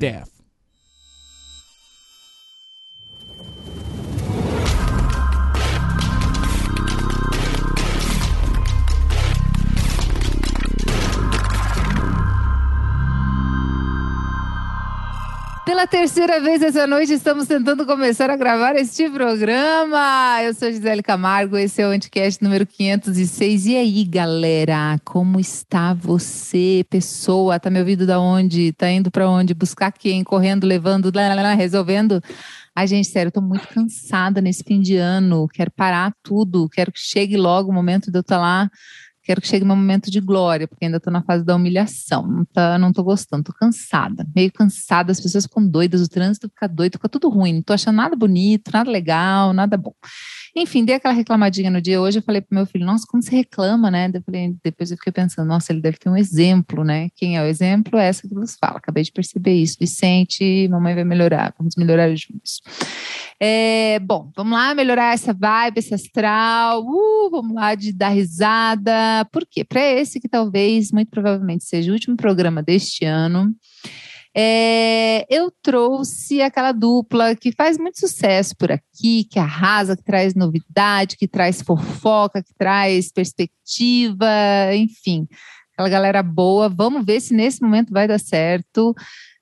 half. Terceira vez essa noite estamos tentando começar a gravar este programa. Eu sou Gisele Camargo, esse é o Anticast número 506. E aí, galera, como está você, pessoa? Tá me ouvindo da onde? Tá indo para onde? Buscar quem? Correndo, levando, lá, lá, lá, resolvendo? Ai, gente, sério, eu tô muito cansada nesse fim de ano. Quero parar tudo. Quero que chegue logo o momento de eu estar lá Quero que chegue meu momento de glória, porque ainda estou na fase da humilhação. Não, tá, não tô gostando, tô cansada. Meio cansada, as pessoas ficam doidas, o trânsito fica doido, fica tudo ruim. Não tô achando nada bonito, nada legal, nada bom. Enfim, dei aquela reclamadinha no dia hoje, eu falei pro meu filho, nossa, como você reclama, né? Depois eu fiquei pensando, nossa, ele deve ter um exemplo, né? Quem é o exemplo? É essa que nos fala. Acabei de perceber isso. Vicente, mamãe vai melhorar, vamos melhorar juntos. É, bom, vamos lá melhorar essa vibe, esse astral. Uh, vamos lá de dar risada. Por quê? Para esse que talvez, muito provavelmente, seja o último programa deste ano. É, eu trouxe aquela dupla que faz muito sucesso por aqui, que arrasa, que traz novidade, que traz fofoca, que traz perspectiva, enfim, aquela galera boa. Vamos ver se nesse momento vai dar certo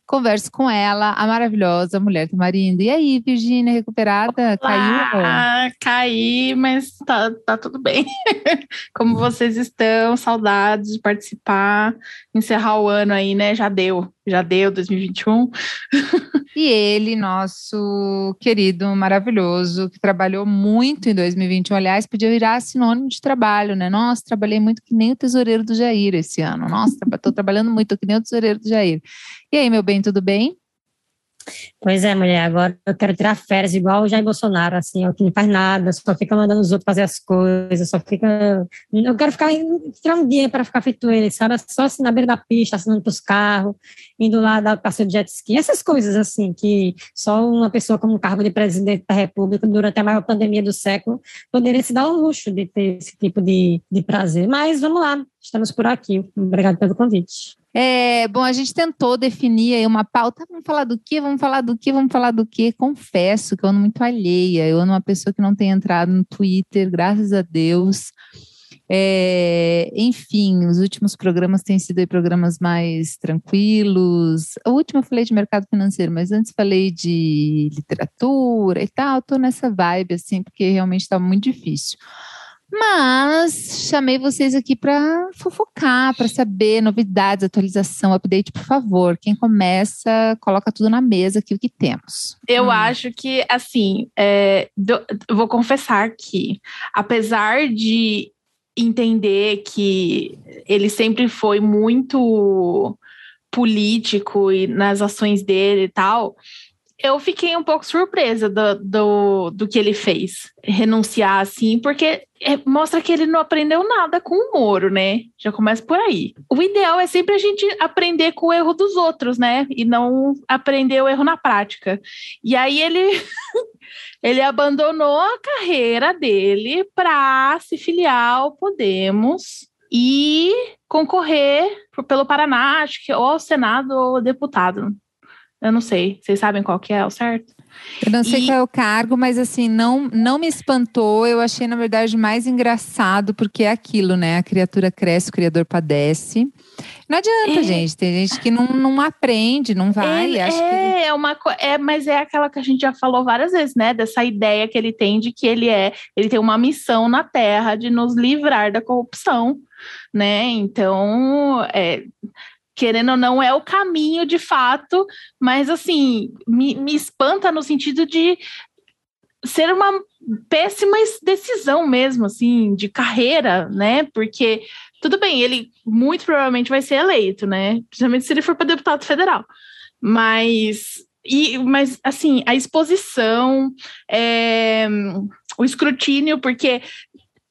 converso com ela, a maravilhosa mulher Tamarindo. E aí, Virgínia, recuperada? Olá, Caiu? Caí, mas tá, tá tudo bem. Como vocês estão? Saudades de participar, encerrar o ano aí, né? Já deu, já deu 2021. E ele, nosso querido, maravilhoso, que trabalhou muito em 2021, aliás, podia virar sinônimo de trabalho, né? Nossa, trabalhei muito que nem o tesoureiro do Jair esse ano. Nossa, estou trabalhando muito que nem o tesoureiro do Jair. E aí, meu bem, tudo bem? Pois é, mulher, agora eu quero tirar férias igual o Jair Bolsonaro, assim, que não faz nada, só fica mandando os outros fazer as coisas, só fica. Eu quero ficar, tirar um dia para ficar feito ele, sabe? Só assim na beira da pista, assinando para os carros, indo lá dar passeio de jet ski, essas coisas, assim, que só uma pessoa com um cargo de presidente da República, durante a maior pandemia do século, poderia se dar o luxo de ter esse tipo de, de prazer. Mas vamos lá, estamos por aqui. Obrigado pelo convite. É, bom, a gente tentou definir aí uma pauta. Vamos falar do quê? Vamos falar do quê? Vamos falar do quê? Confesso que eu ando muito alheia. Eu ando uma pessoa que não tem entrado no Twitter, graças a Deus. É, enfim, os últimos programas têm sido programas mais tranquilos. O último eu falei de mercado financeiro, mas antes falei de literatura e tal. Estou nessa vibe, assim, porque realmente está muito difícil. Mas chamei vocês aqui para fofocar, para saber novidades, atualização, update, por favor. Quem começa, coloca tudo na mesa aqui o que temos. Eu hum. acho que, assim, é, do, vou confessar que, apesar de entender que ele sempre foi muito político e nas ações dele e tal, eu fiquei um pouco surpresa do, do, do que ele fez, renunciar assim, porque é, mostra que ele não aprendeu nada com o Moro, né? Já começa por aí. O ideal é sempre a gente aprender com o erro dos outros, né? E não aprender o erro na prática. E aí ele. ele abandonou a carreira dele para se filiar ao Podemos e concorrer pelo Paraná, acho que ou ao Senado ou deputado. Eu não sei. Vocês sabem qual que é o certo? Eu não sei e... qual é o cargo, mas assim, não, não me espantou. Eu achei, na verdade, mais engraçado, porque é aquilo, né? A criatura cresce, o criador padece. Não adianta, é. gente. Tem gente que não, não aprende, não vai. é, que... é uma é, mas é aquela que a gente já falou várias vezes, né? Dessa ideia que ele tem de que ele é, ele tem uma missão na Terra de nos livrar da corrupção, né? Então, é, querendo ou não, é o caminho de fato, mas assim, me, me espanta no sentido de ser uma péssima decisão mesmo, assim, de carreira, né? Porque, tudo bem, ele muito provavelmente vai ser eleito, né? Principalmente se ele for para deputado federal. Mas, e, mas assim, a exposição, é, o escrutínio, porque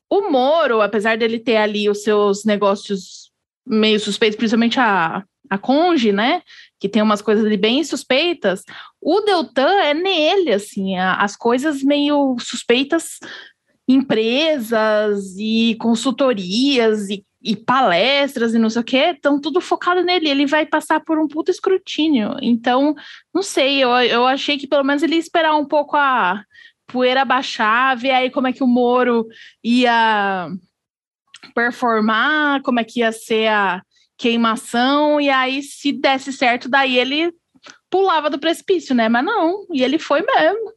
o Moro, apesar dele ter ali os seus negócios meio suspeito, principalmente a, a Conge, né? Que tem umas coisas ali bem suspeitas. O Deltan é nele, assim, a, as coisas meio suspeitas, empresas e consultorias e e palestras e não sei o que, estão tudo focado nele. Ele vai passar por um puto escrutínio. Então, não sei, eu, eu achei que pelo menos ele ia esperar um pouco a poeira baixar, ver aí como é que o Moro ia performar, como é que ia ser a queimação, e aí, se desse certo, daí ele pulava do precipício, né? Mas não, e ele foi mesmo.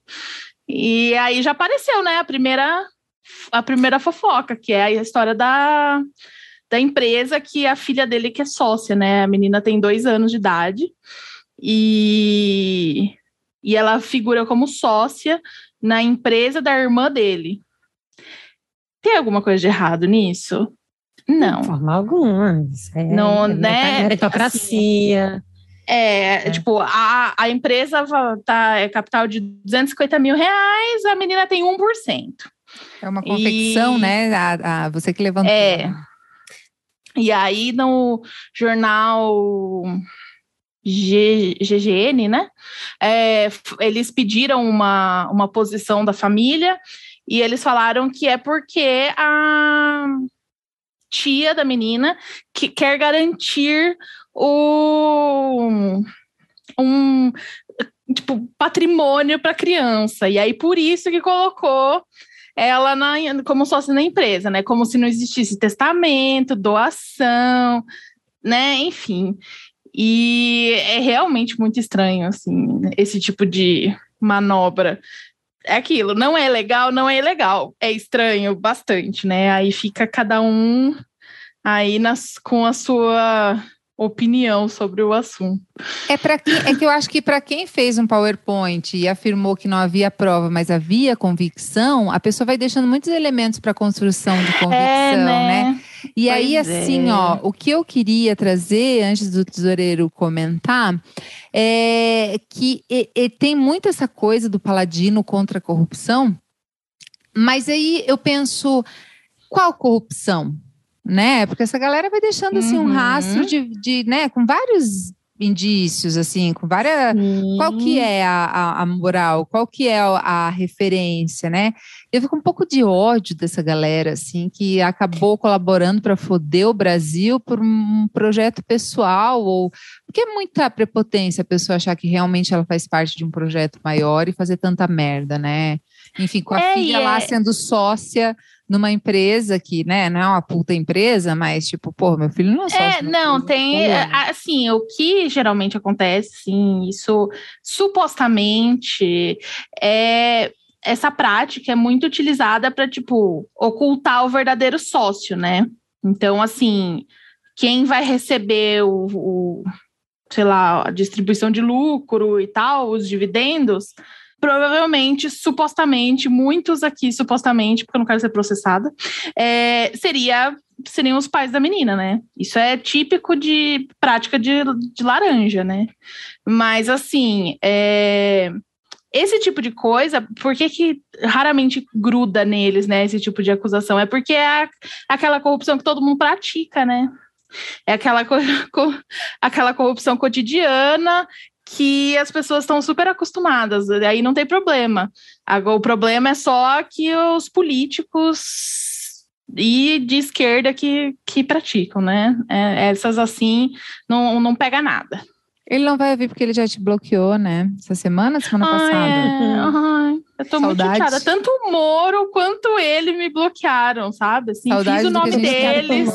E aí já apareceu, né? A primeira, a primeira fofoca, que é a história da, da empresa que a filha dele que é sócia, né? A menina tem dois anos de idade e, e ela figura como sócia na empresa da irmã dele. Tem alguma coisa de errado nisso? Não. De forma alguma. É, não, é né? Meritocracia. Assim, é, é, tipo, a, a empresa tá, é capital de 250 mil reais, a menina tem 1%. É uma confecção, e, né? A, a, você que levantou. É. E aí, no jornal G, GGN, né? É, eles pediram uma, uma posição da família e eles falaram que é porque a tia da menina que quer garantir o um tipo patrimônio para criança e aí por isso que colocou ela na, como sócia na empresa, né? Como se não existisse testamento, doação, né? Enfim. E é realmente muito estranho, assim, esse tipo de manobra. É aquilo, não é legal, não é legal. É estranho bastante, né? Aí fica cada um aí nas, com a sua opinião sobre o assunto. É para que é que eu acho que para quem fez um PowerPoint e afirmou que não havia prova, mas havia convicção, a pessoa vai deixando muitos elementos para construção de convicção, é, né? né? E pois aí assim, é. ó, o que eu queria trazer antes do tesoureiro comentar é que e, e tem muito essa coisa do paladino contra a corrupção, mas aí eu penso qual corrupção? né? Porque essa galera vai deixando assim um rastro uhum. de, de, né, com vários indícios, assim, com várias. Qual que é a, a, a, moral? Qual que é a, referência, né? Eu fico um pouco de ódio dessa galera, assim, que acabou colaborando para foder o Brasil por um projeto pessoal, ou porque é muita prepotência a pessoa achar que realmente ela faz parte de um projeto maior e fazer tanta merda, né? Enfim, com a é, filha é... lá sendo sócia numa empresa que, né, não é uma puta empresa, mas tipo, pô, meu filho não é É, não, tem, assim, o que geralmente acontece, sim, isso supostamente é essa prática é muito utilizada para tipo ocultar o verdadeiro sócio, né? Então, assim, quem vai receber o, o sei lá, a distribuição de lucro e tal, os dividendos, provavelmente, supostamente, muitos aqui, supostamente, porque eu não quero ser processada, é, seria seriam os pais da menina, né? Isso é típico de prática de, de laranja, né? Mas assim, é, esse tipo de coisa, por que, que raramente gruda neles, né? Esse tipo de acusação? É porque é aquela corrupção que todo mundo pratica, né? É aquela, co aquela corrupção cotidiana que as pessoas estão super acostumadas, aí não tem problema. O problema é só que os políticos e de esquerda que, que praticam, né? É, essas assim não, não pega nada. Ele não vai vir porque ele já te bloqueou, né? Essa semana, semana ai, passada. É, eu tô Saudade. muito chateada. Tanto o Moro quanto ele me bloquearam, sabe? Assim, Saudade fiz o nome deles.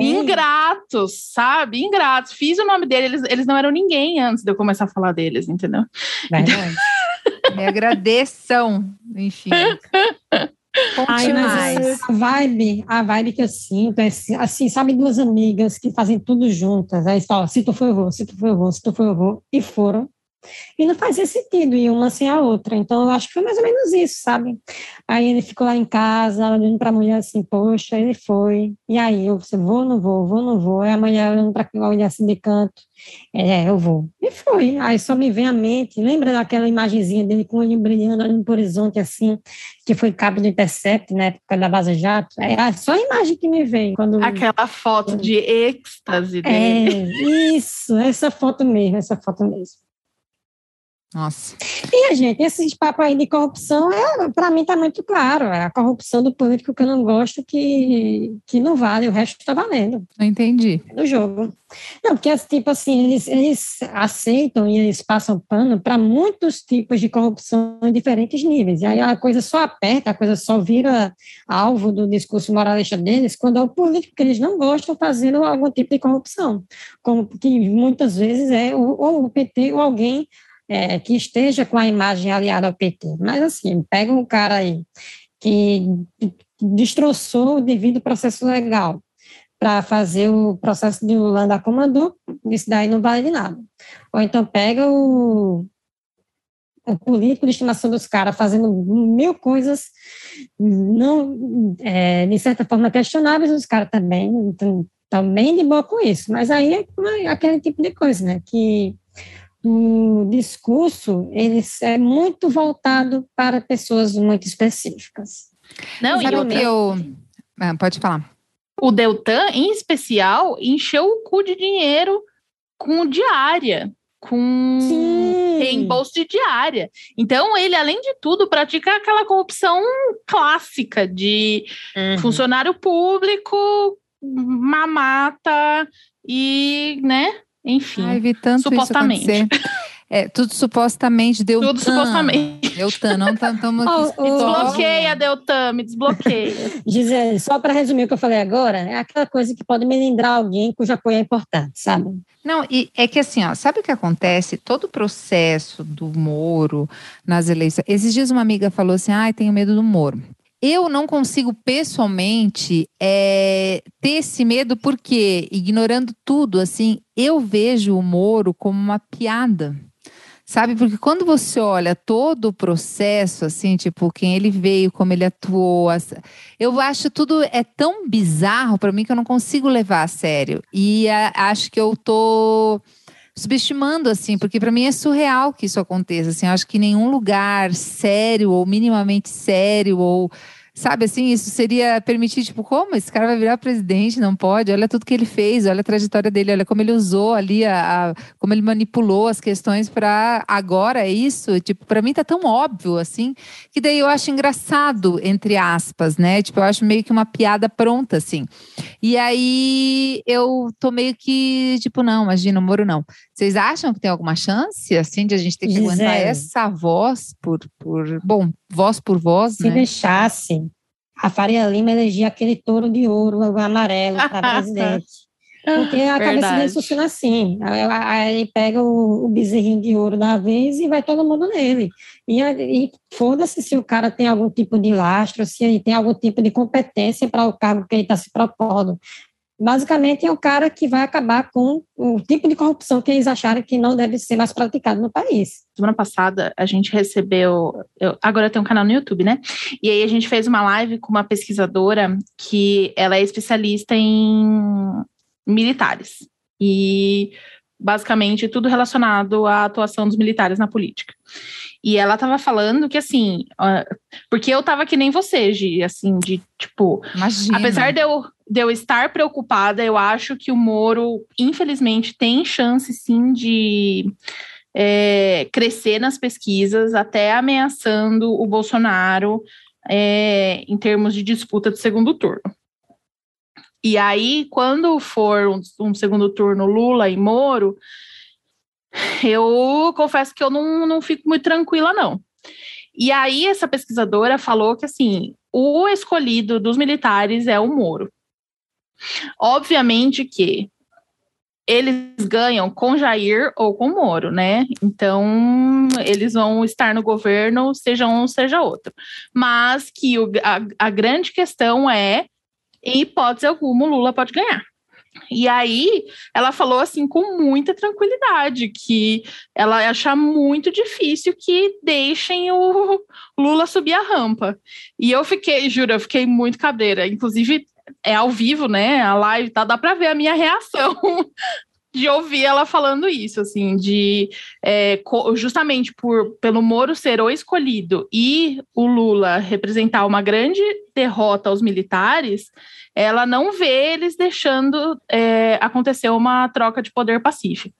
Ingratos, sabe? Ingratos. Fiz o nome deles. Eles, eles não eram ninguém antes de eu começar a falar deles, entendeu? Verdade. me agradeçam, enfim. Ai, a vibe, a vibe que eu sinto é assim, sabe, duas amigas que fazem tudo juntas. Aí só, se tu for, eu vou, se tu for, eu vou, se tu for, eu vou. E foram. E não fazia sentido ir uma sem a outra. Então, eu acho que foi mais ou menos isso, sabe? Aí ele ficou lá em casa, olhando para a mulher assim, poxa, ele foi. E aí, eu disse, vou, não vou, vou, não vou. Aí a mulher olhando para a mulher assim de canto, é, eu vou. E foi. Aí só me vem à mente, lembra daquela imagenzinha dele com o olho brilhando, olhando para o horizonte assim, que foi cabo do Intercept, né, época da Vaza Jato? É só a imagem que me vem. Quando... Aquela foto de êxtase dele. É, isso, essa foto mesmo, essa foto mesmo. Nossa. E, gente, esses papos aí de corrupção, é, para mim está muito claro. É a corrupção do político que eu não gosto que, que não vale, o resto está valendo. Não entendi. No jogo. Não, porque, tipo assim, eles, eles aceitam e eles passam pano para muitos tipos de corrupção em diferentes níveis. E aí a coisa só aperta, a coisa só vira alvo do discurso moralista deles quando é o político que eles não gostam fazendo algum tipo de corrupção. Como que muitas vezes é ou o PT ou alguém é, que esteja com a imagem aliada ao PT. Mas, assim, pega um cara aí que destroçou o devido processo legal para fazer o processo de Lula andar comandou, isso daí não vale de nada. Ou então pega o, o político de estimação dos caras fazendo mil coisas não, é, de certa forma, questionáveis, os caras também estão bem de boa com isso. Mas aí é aquele tipo de coisa, né, que o discurso ele é muito voltado para pessoas muito específicas. Não, e outra... eu... Ah, pode falar. O Deltan, em especial, encheu o cu de dinheiro com diária, com Sim. reembolso de diária. Então, ele, além de tudo, pratica aquela corrupção clássica de uhum. funcionário público, mamata e, né, enfim, Ai, vi tanto supostamente. É, tudo supostamente deu Tudo supostamente. Deltan, não estamos. Oh, me desbloqueia, Deltan, me desbloqueia. Gisele, só para resumir o que eu falei agora, é aquela coisa que pode me lembrar alguém cujo apoio é importante, sabe? Não, e é que assim, ó, sabe o que acontece? Todo o processo do Moro nas eleições. Esses dias uma amiga falou assim: ai, ah, tenho medo do Moro. Eu não consigo pessoalmente é, ter esse medo porque, ignorando tudo, assim, eu vejo o Moro como uma piada. Sabe, porque quando você olha todo o processo, assim, tipo, quem ele veio, como ele atuou, eu acho tudo é tão bizarro para mim que eu não consigo levar a sério. E a, acho que eu tô subestimando, assim, porque para mim é surreal que isso aconteça. Assim, eu acho que nenhum lugar sério ou minimamente sério ou Sabe assim, isso seria permitir, tipo, como esse cara vai virar presidente? Não pode. Olha tudo que ele fez, olha a trajetória dele, olha como ele usou ali, a, a como ele manipulou as questões para agora é isso. Tipo, para mim tá tão óbvio assim, que daí eu acho engraçado, entre aspas, né? Tipo, eu acho meio que uma piada pronta, assim. E aí eu tô meio que, tipo, não, imagina, o Moro não. Vocês acham que tem alguma chance, assim, de a gente ter que Gisele. aguentar essa voz por, por. Bom, voz por voz, Se né? deixasse, a Faria Lima elegia aquele touro de ouro amarelo para presidente. Porque a Verdade. cabeça dele funciona assim. Aí ele pega o, o bezerrinho de ouro da vez e vai todo mundo nele. E, e foda-se se o cara tem algum tipo de lastro, se ele tem algum tipo de competência para o cargo que ele está se propondo basicamente é o cara que vai acabar com o tipo de corrupção que eles acharam que não deve ser mais praticado no país. Semana passada a gente recebeu, eu, agora tem um canal no YouTube, né? E aí a gente fez uma live com uma pesquisadora que ela é especialista em militares e basicamente tudo relacionado à atuação dos militares na política. E ela tava falando que, assim, porque eu tava que nem você, Gi, assim, de tipo. Imagina. Apesar de eu, de eu estar preocupada, eu acho que o Moro, infelizmente, tem chance sim de é, crescer nas pesquisas, até ameaçando o Bolsonaro é, em termos de disputa de segundo turno. E aí, quando for um, um segundo turno Lula e Moro, eu confesso que eu não, não fico muito tranquila, não. E aí, essa pesquisadora falou que, assim, o escolhido dos militares é o Moro. Obviamente que eles ganham com Jair ou com Moro, né? Então, eles vão estar no governo, seja um, seja outro. Mas que o, a, a grande questão é, em hipótese alguma, o Lula pode ganhar. E aí ela falou assim com muita tranquilidade que ela acha muito difícil que deixem o Lula subir a rampa. E eu fiquei, juro, eu fiquei muito cabreira. Inclusive é ao vivo, né? A live tá, dá para ver a minha reação de ouvir ela falando isso, assim, de é, justamente por pelo Moro ser o escolhido e o Lula representar uma grande derrota aos militares, ela não vê eles deixando é, acontecer uma troca de poder pacífica.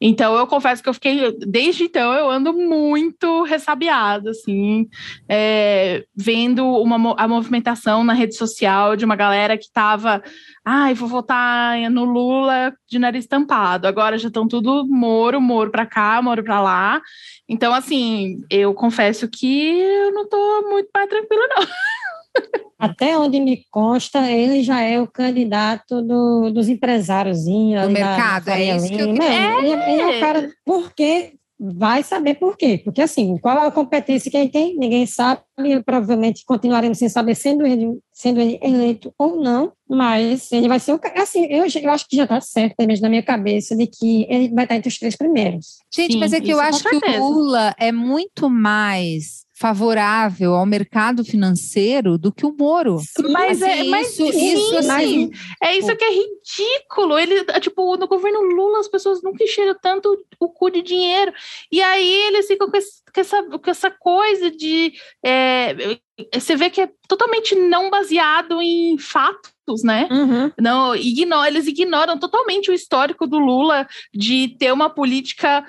Então, eu confesso que eu fiquei, desde então, eu ando muito ressabiada, assim, é, vendo uma, a movimentação na rede social de uma galera que estava, ai, vou votar no Lula de nariz tampado. Agora já estão tudo Moro, Moro para cá, Moro para lá. Então, assim, eu confesso que eu não estou muito mais tranquila, não. Até onde me consta, ele já é o candidato do, dos empresários. Do mercado, da é isso que eu Não, é. Ele, ele, é o cara, porque vai saber por quê. Porque, assim, qual é a competência que ele tem? Ninguém sabe, provavelmente continuaremos sem saber, sendo ele, sendo ele eleito ou não, mas ele vai ser o Assim, eu, eu acho que já está certo, mesmo na minha cabeça, de que ele vai estar entre os três primeiros. Gente, Sim, mas é que eu acho que o Lula é muito mais favorável ao mercado financeiro do que o Moro. Mas assim, é, mas isso, sim, isso assim, é isso que é ridículo. Ele, tipo, no governo Lula as pessoas nunca encheram tanto o cu de dinheiro. E aí eles ficam com, esse, com essa, com essa coisa de é, você vê que é totalmente não baseado em fatos, né? Uhum. Não, ignora, eles ignoram totalmente o histórico do Lula de ter uma política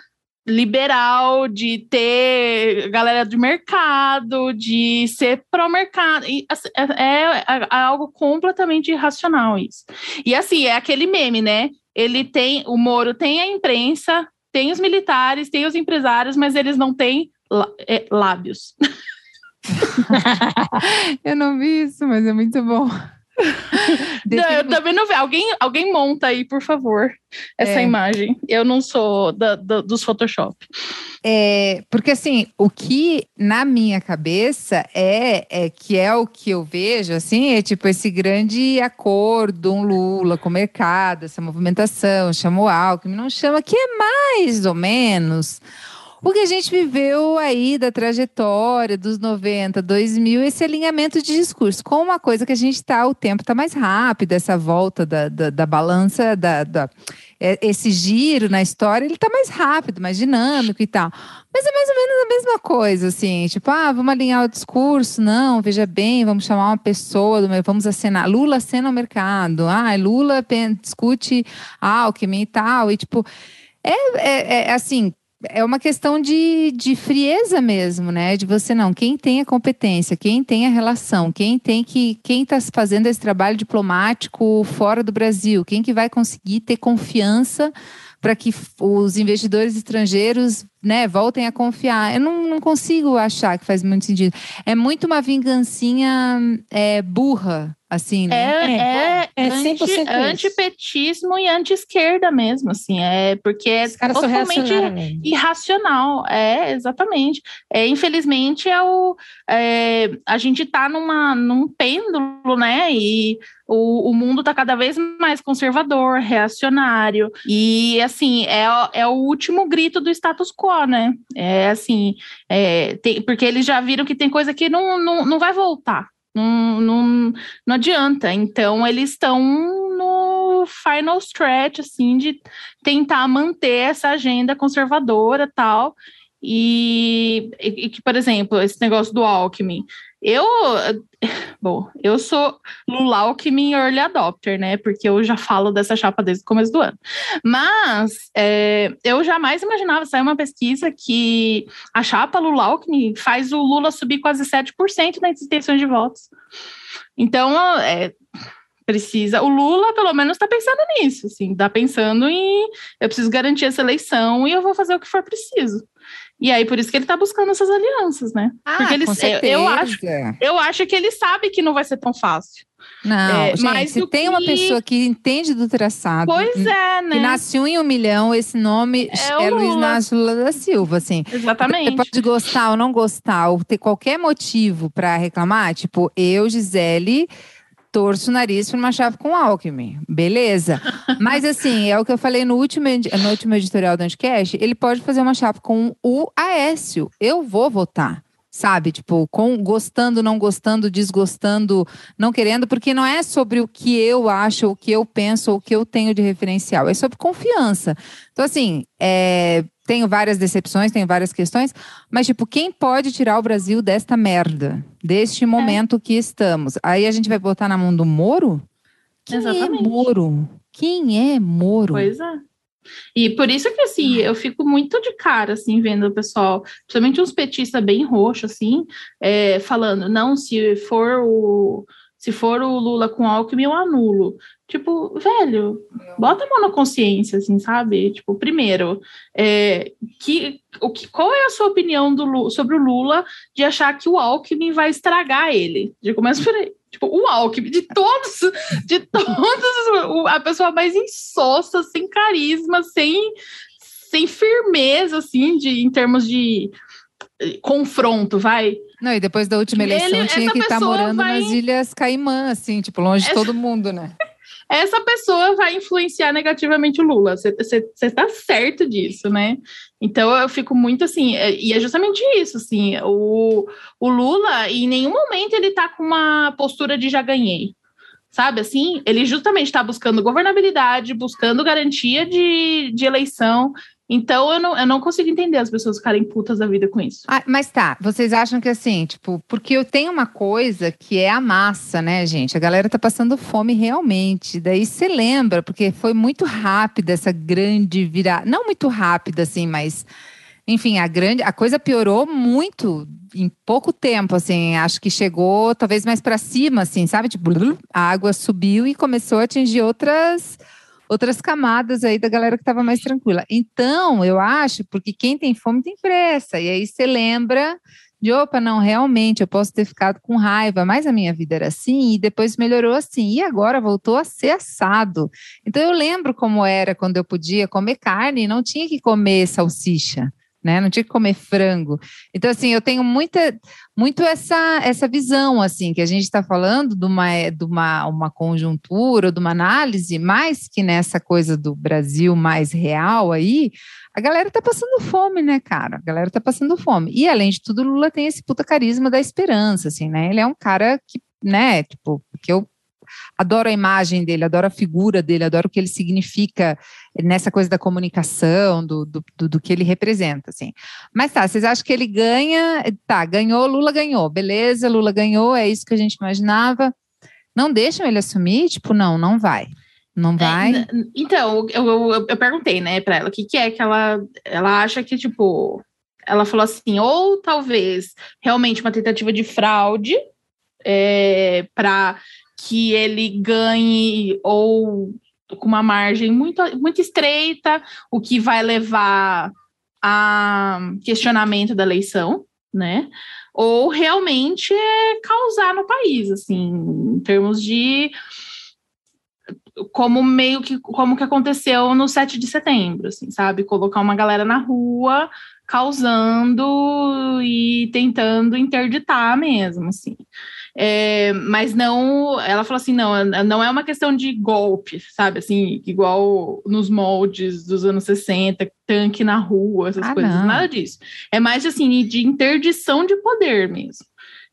liberal, de ter galera de mercado, de ser pró-mercado. Assim, é, é, é, algo completamente irracional isso. E assim, é aquele meme, né? Ele tem, o Moro tem a imprensa, tem os militares, tem os empresários, mas eles não têm é, lábios. eu não vi isso, mas é muito bom. não, eu também não. Alguém, alguém monta aí, por favor, essa é. imagem. Eu não sou da, da, dos Photoshop. É, porque assim, o que na minha cabeça é, é que é o que eu vejo, assim, é tipo esse grande acordo, um Lula com o mercado, essa movimentação, chama o Alckmin, não chama, que é mais ou menos o que a gente viveu aí da trajetória dos 90, 2000, esse alinhamento de discurso, com uma coisa que a gente está, o tempo está mais rápido, essa volta da, da, da balança, da, da, é, esse giro na história, ele está mais rápido, mais dinâmico e tal. Mas é mais ou menos a mesma coisa, assim, tipo, ah, vamos alinhar o discurso, não, veja bem, vamos chamar uma pessoa, vamos acenar, Lula acena o mercado, ah, Lula discute Alckmin e tal, e tipo, é, é, é assim, é uma questão de, de frieza mesmo, né? De você não, quem tem a competência, quem tem a relação, quem tem que, quem está fazendo esse trabalho diplomático fora do Brasil, quem que vai conseguir ter confiança para que os investidores estrangeiros né, voltem a confiar. Eu não, não, consigo achar que faz muito sentido. É muito uma vingancinha é, burra, assim, né? É, é, é, é anti, antipetismo e anti-esquerda mesmo, assim, é porque é totalmente irracional, é, exatamente. É, infelizmente, é o, é, a gente está numa, num pêndulo, né, e o, o mundo está cada vez mais conservador, reacionário, e, assim, é, é o último grito do status quo, né, é assim, é, tem, porque eles já viram que tem coisa que não, não, não vai voltar, não, não, não adianta. Então, eles estão no final stretch, assim, de tentar manter essa agenda conservadora tal. E, e que, por exemplo, esse negócio do Alckmin. Eu, bom, eu sou Lula Alckmin Early Adopter, né? Porque eu já falo dessa chapa desde o começo do ano. Mas é, eu jamais imaginava, sair uma pesquisa que a chapa Lula Alckmin faz o Lula subir quase 7% nas intenções de votos. Então, é, precisa. O Lula, pelo menos, está pensando nisso, assim, está pensando em eu preciso garantir essa eleição e eu vou fazer o que for preciso. E aí, por isso que ele está buscando essas alianças, né? Ah, Porque ele. Eu, eu, acho, eu acho que ele sabe que não vai ser tão fácil. Não, é, gente, mas se tem que... uma pessoa que entende do traçado, pois é, né? que nasceu em um milhão, esse nome é, é Luiz Inácio Lula da Silva, assim. Exatamente. Você pode gostar ou não gostar, ou ter qualquer motivo para reclamar, tipo, eu, Gisele, torço o nariz para uma chave com Alckmin. Beleza. Mas assim, é o que eu falei no último, no último editorial do Anticast, ele pode fazer uma chapa com o Aécio. Eu vou votar. sabe? Tipo, com, gostando, não gostando, desgostando, não querendo, porque não é sobre o que eu acho, o que eu penso, o que eu tenho de referencial, é sobre confiança. Então, assim, é, tenho várias decepções, tenho várias questões, mas, tipo, quem pode tirar o Brasil desta merda, deste momento é. que estamos? Aí a gente vai botar na mão do Moro? Quem é Exatamente. é Moro? Quem é Moro? Pois é. E por isso que, assim, eu fico muito de cara, assim, vendo o pessoal, principalmente uns petistas bem roxos, assim, é, falando, não, se for o se for o Lula com Alckmin, eu anulo. Tipo, velho, bota a mão na consciência, assim, sabe? Tipo, primeiro, é, que, o que, qual é a sua opinião do, sobre o Lula de achar que o Alckmin vai estragar ele? De começa por aí. Tipo, o Alckmin, de todos, de todos, a pessoa mais insossa, sem carisma, sem, sem firmeza, assim, de, em termos de eh, confronto, vai. Não, e depois da última eleição Ele, tinha que estar tá morando vai... nas Ilhas Caimã, assim, tipo, longe essa... de todo mundo, né? essa pessoa vai influenciar negativamente o Lula. Você está certo disso, né? Então eu fico muito assim, é, e é justamente isso, assim, o, o Lula, em nenhum momento ele está com uma postura de já ganhei. Sabe assim? Ele justamente está buscando governabilidade, buscando garantia de, de eleição. Então eu não, eu não consigo entender as pessoas ficarem putas da vida com isso. Ah, mas tá, vocês acham que assim, tipo, porque eu tenho uma coisa que é a massa, né, gente? A galera tá passando fome realmente. Daí você lembra, porque foi muito rápida essa grande virada. Não muito rápida, assim, mas. Enfim, a grande, a coisa piorou muito em pouco tempo, assim. Acho que chegou talvez mais para cima, assim, sabe? Tipo, a água subiu e começou a atingir outras outras camadas aí da galera que estava mais tranquila. Então, eu acho, porque quem tem fome tem pressa. E aí você lembra de, opa, não, realmente eu posso ter ficado com raiva, mas a minha vida era assim e depois melhorou assim. E agora voltou a ser assado. Então, eu lembro como era quando eu podia comer carne e não tinha que comer salsicha né? Não tinha que comer frango. Então, assim, eu tenho muita, muito essa, essa visão, assim, que a gente está falando de uma, de uma, uma conjuntura, de uma análise, mais que nessa coisa do Brasil mais real aí, a galera tá passando fome, né, cara? A galera tá passando fome. E, além de tudo, Lula tem esse puta carisma da esperança, assim, né? Ele é um cara que, né, tipo, que eu adoro a imagem dele, adoro a figura dele, adoro o que ele significa nessa coisa da comunicação, do, do, do, do que ele representa, assim. Mas tá, vocês acham que ele ganha? Tá, ganhou, Lula ganhou, beleza, Lula ganhou, é isso que a gente imaginava. Não deixam ele assumir? Tipo, não, não vai. Não é, vai? É, então, eu, eu, eu, perguntei, né, pra ela, o que, que é que ela, ela acha que, tipo, ela falou assim, ou talvez realmente uma tentativa de fraude é, para que ele ganhe ou com uma margem muito, muito estreita, o que vai levar a questionamento da eleição, né? Ou realmente é causar no país, assim, em termos de como meio que como que aconteceu no 7 de setembro, assim, sabe? Colocar uma galera na rua causando e tentando interditar mesmo, assim. É, mas não, ela falou assim, não, não é uma questão de golpe, sabe, assim, igual nos moldes dos anos 60, tanque na rua, essas ah, coisas, não. nada disso. É mais assim, de interdição de poder mesmo,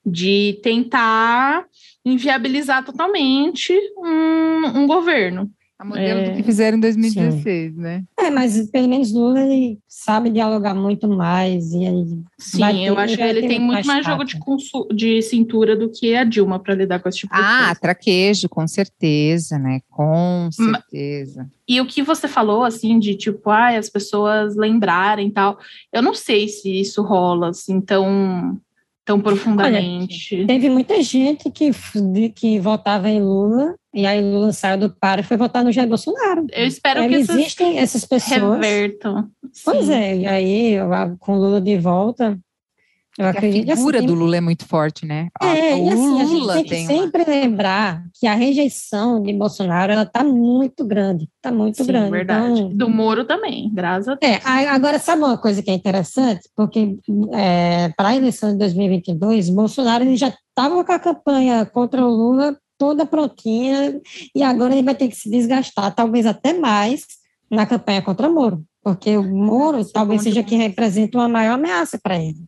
de tentar inviabilizar totalmente um, um governo. A modelo é, do que fizeram em 2016, sim. né? É, mas pelo menos Lula ele sabe dialogar muito mais. E aí sim, ter, eu acho que ele tem muito mais, mais jogo de, de cintura do que a Dilma para lidar com esse tipo ah, de coisa. Ah, traquejo, com certeza, né? Com certeza. E o que você falou, assim, de tipo, ah, as pessoas lembrarem e tal, eu não sei se isso rola, assim, tão tão profundamente. Olha, teve muita gente que, que votava em Lula e aí Lula saiu do par e foi votar no Jair Bolsonaro. Eu espero aí que existem essas pessoas. Revertam. Pois é, e aí com Lula de volta, eu acredito, a figura assim, do Lula é muito forte, né? É, o e assim, Lula a gente tem que tem sempre uma... lembrar que a rejeição de Bolsonaro ela tá muito grande, tá muito Sim, grande. verdade. Então, do Moro também, graças a Deus. É, agora sabe uma coisa que é interessante? Porque é, para a eleição de 2022, Bolsonaro ele já estava com a campanha contra o Lula toda prontinha e agora ele vai ter que se desgastar, talvez até mais, na campanha contra o Moro, porque o Moro talvez seja quem representa uma maior ameaça para ele.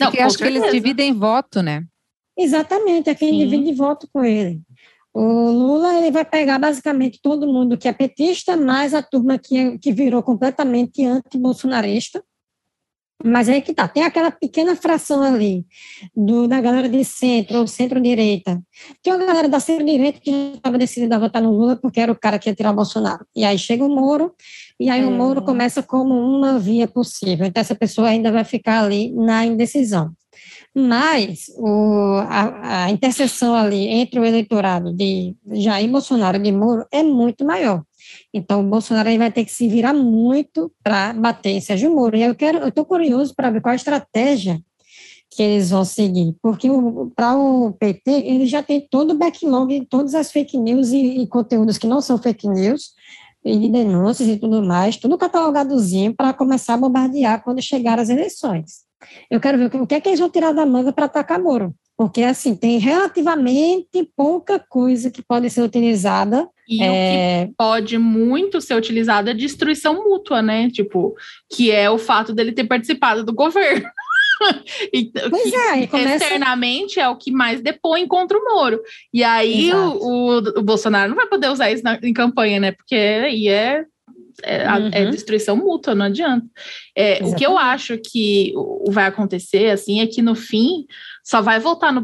Não, Porque acho que eles dividem voto, né? Exatamente, é quem Sim. divide voto com ele. O Lula ele vai pegar basicamente todo mundo que é petista, mais a turma que, é, que virou completamente anti-bolsonarista, mas aí que tá, tem aquela pequena fração ali do, da galera de centro ou centro-direita. Tem uma galera da centro-direita que já estava decidida a votar no Lula porque era o cara que ia tirar o Bolsonaro. E aí chega o Moro, e aí o Moro começa como uma via possível. Então essa pessoa ainda vai ficar ali na indecisão. Mas o, a, a interseção ali entre o eleitorado de Jair Bolsonaro e de Moro é muito maior. Então, o Bolsonaro vai ter que se virar muito para bater em Sérgio Moro. E eu quero, eu estou curioso para ver qual a estratégia que eles vão seguir, porque para o PT ele já tem todo o backlog, todas as fake news e, e conteúdos que não são fake news, e denúncias e tudo mais, tudo catalogadozinho para começar a bombardear quando chegar as eleições. Eu quero ver o que é que eles vão tirar da manga para atacar Moro, porque assim tem relativamente pouca coisa que pode ser utilizada e é... o que é. pode muito ser utilizado é destruição mútua, né? Tipo, que é o fato dele ter participado do governo. e, pois é, começa... externamente é o que mais depõe contra o Moro. E aí o, o, o, Bolsonaro não vai poder usar isso na, em campanha, né? Porque aí é, é, é uhum. é destruição mútua, não adianta. É, o que eu acho que vai acontecer, assim, é que no fim só vai votar no,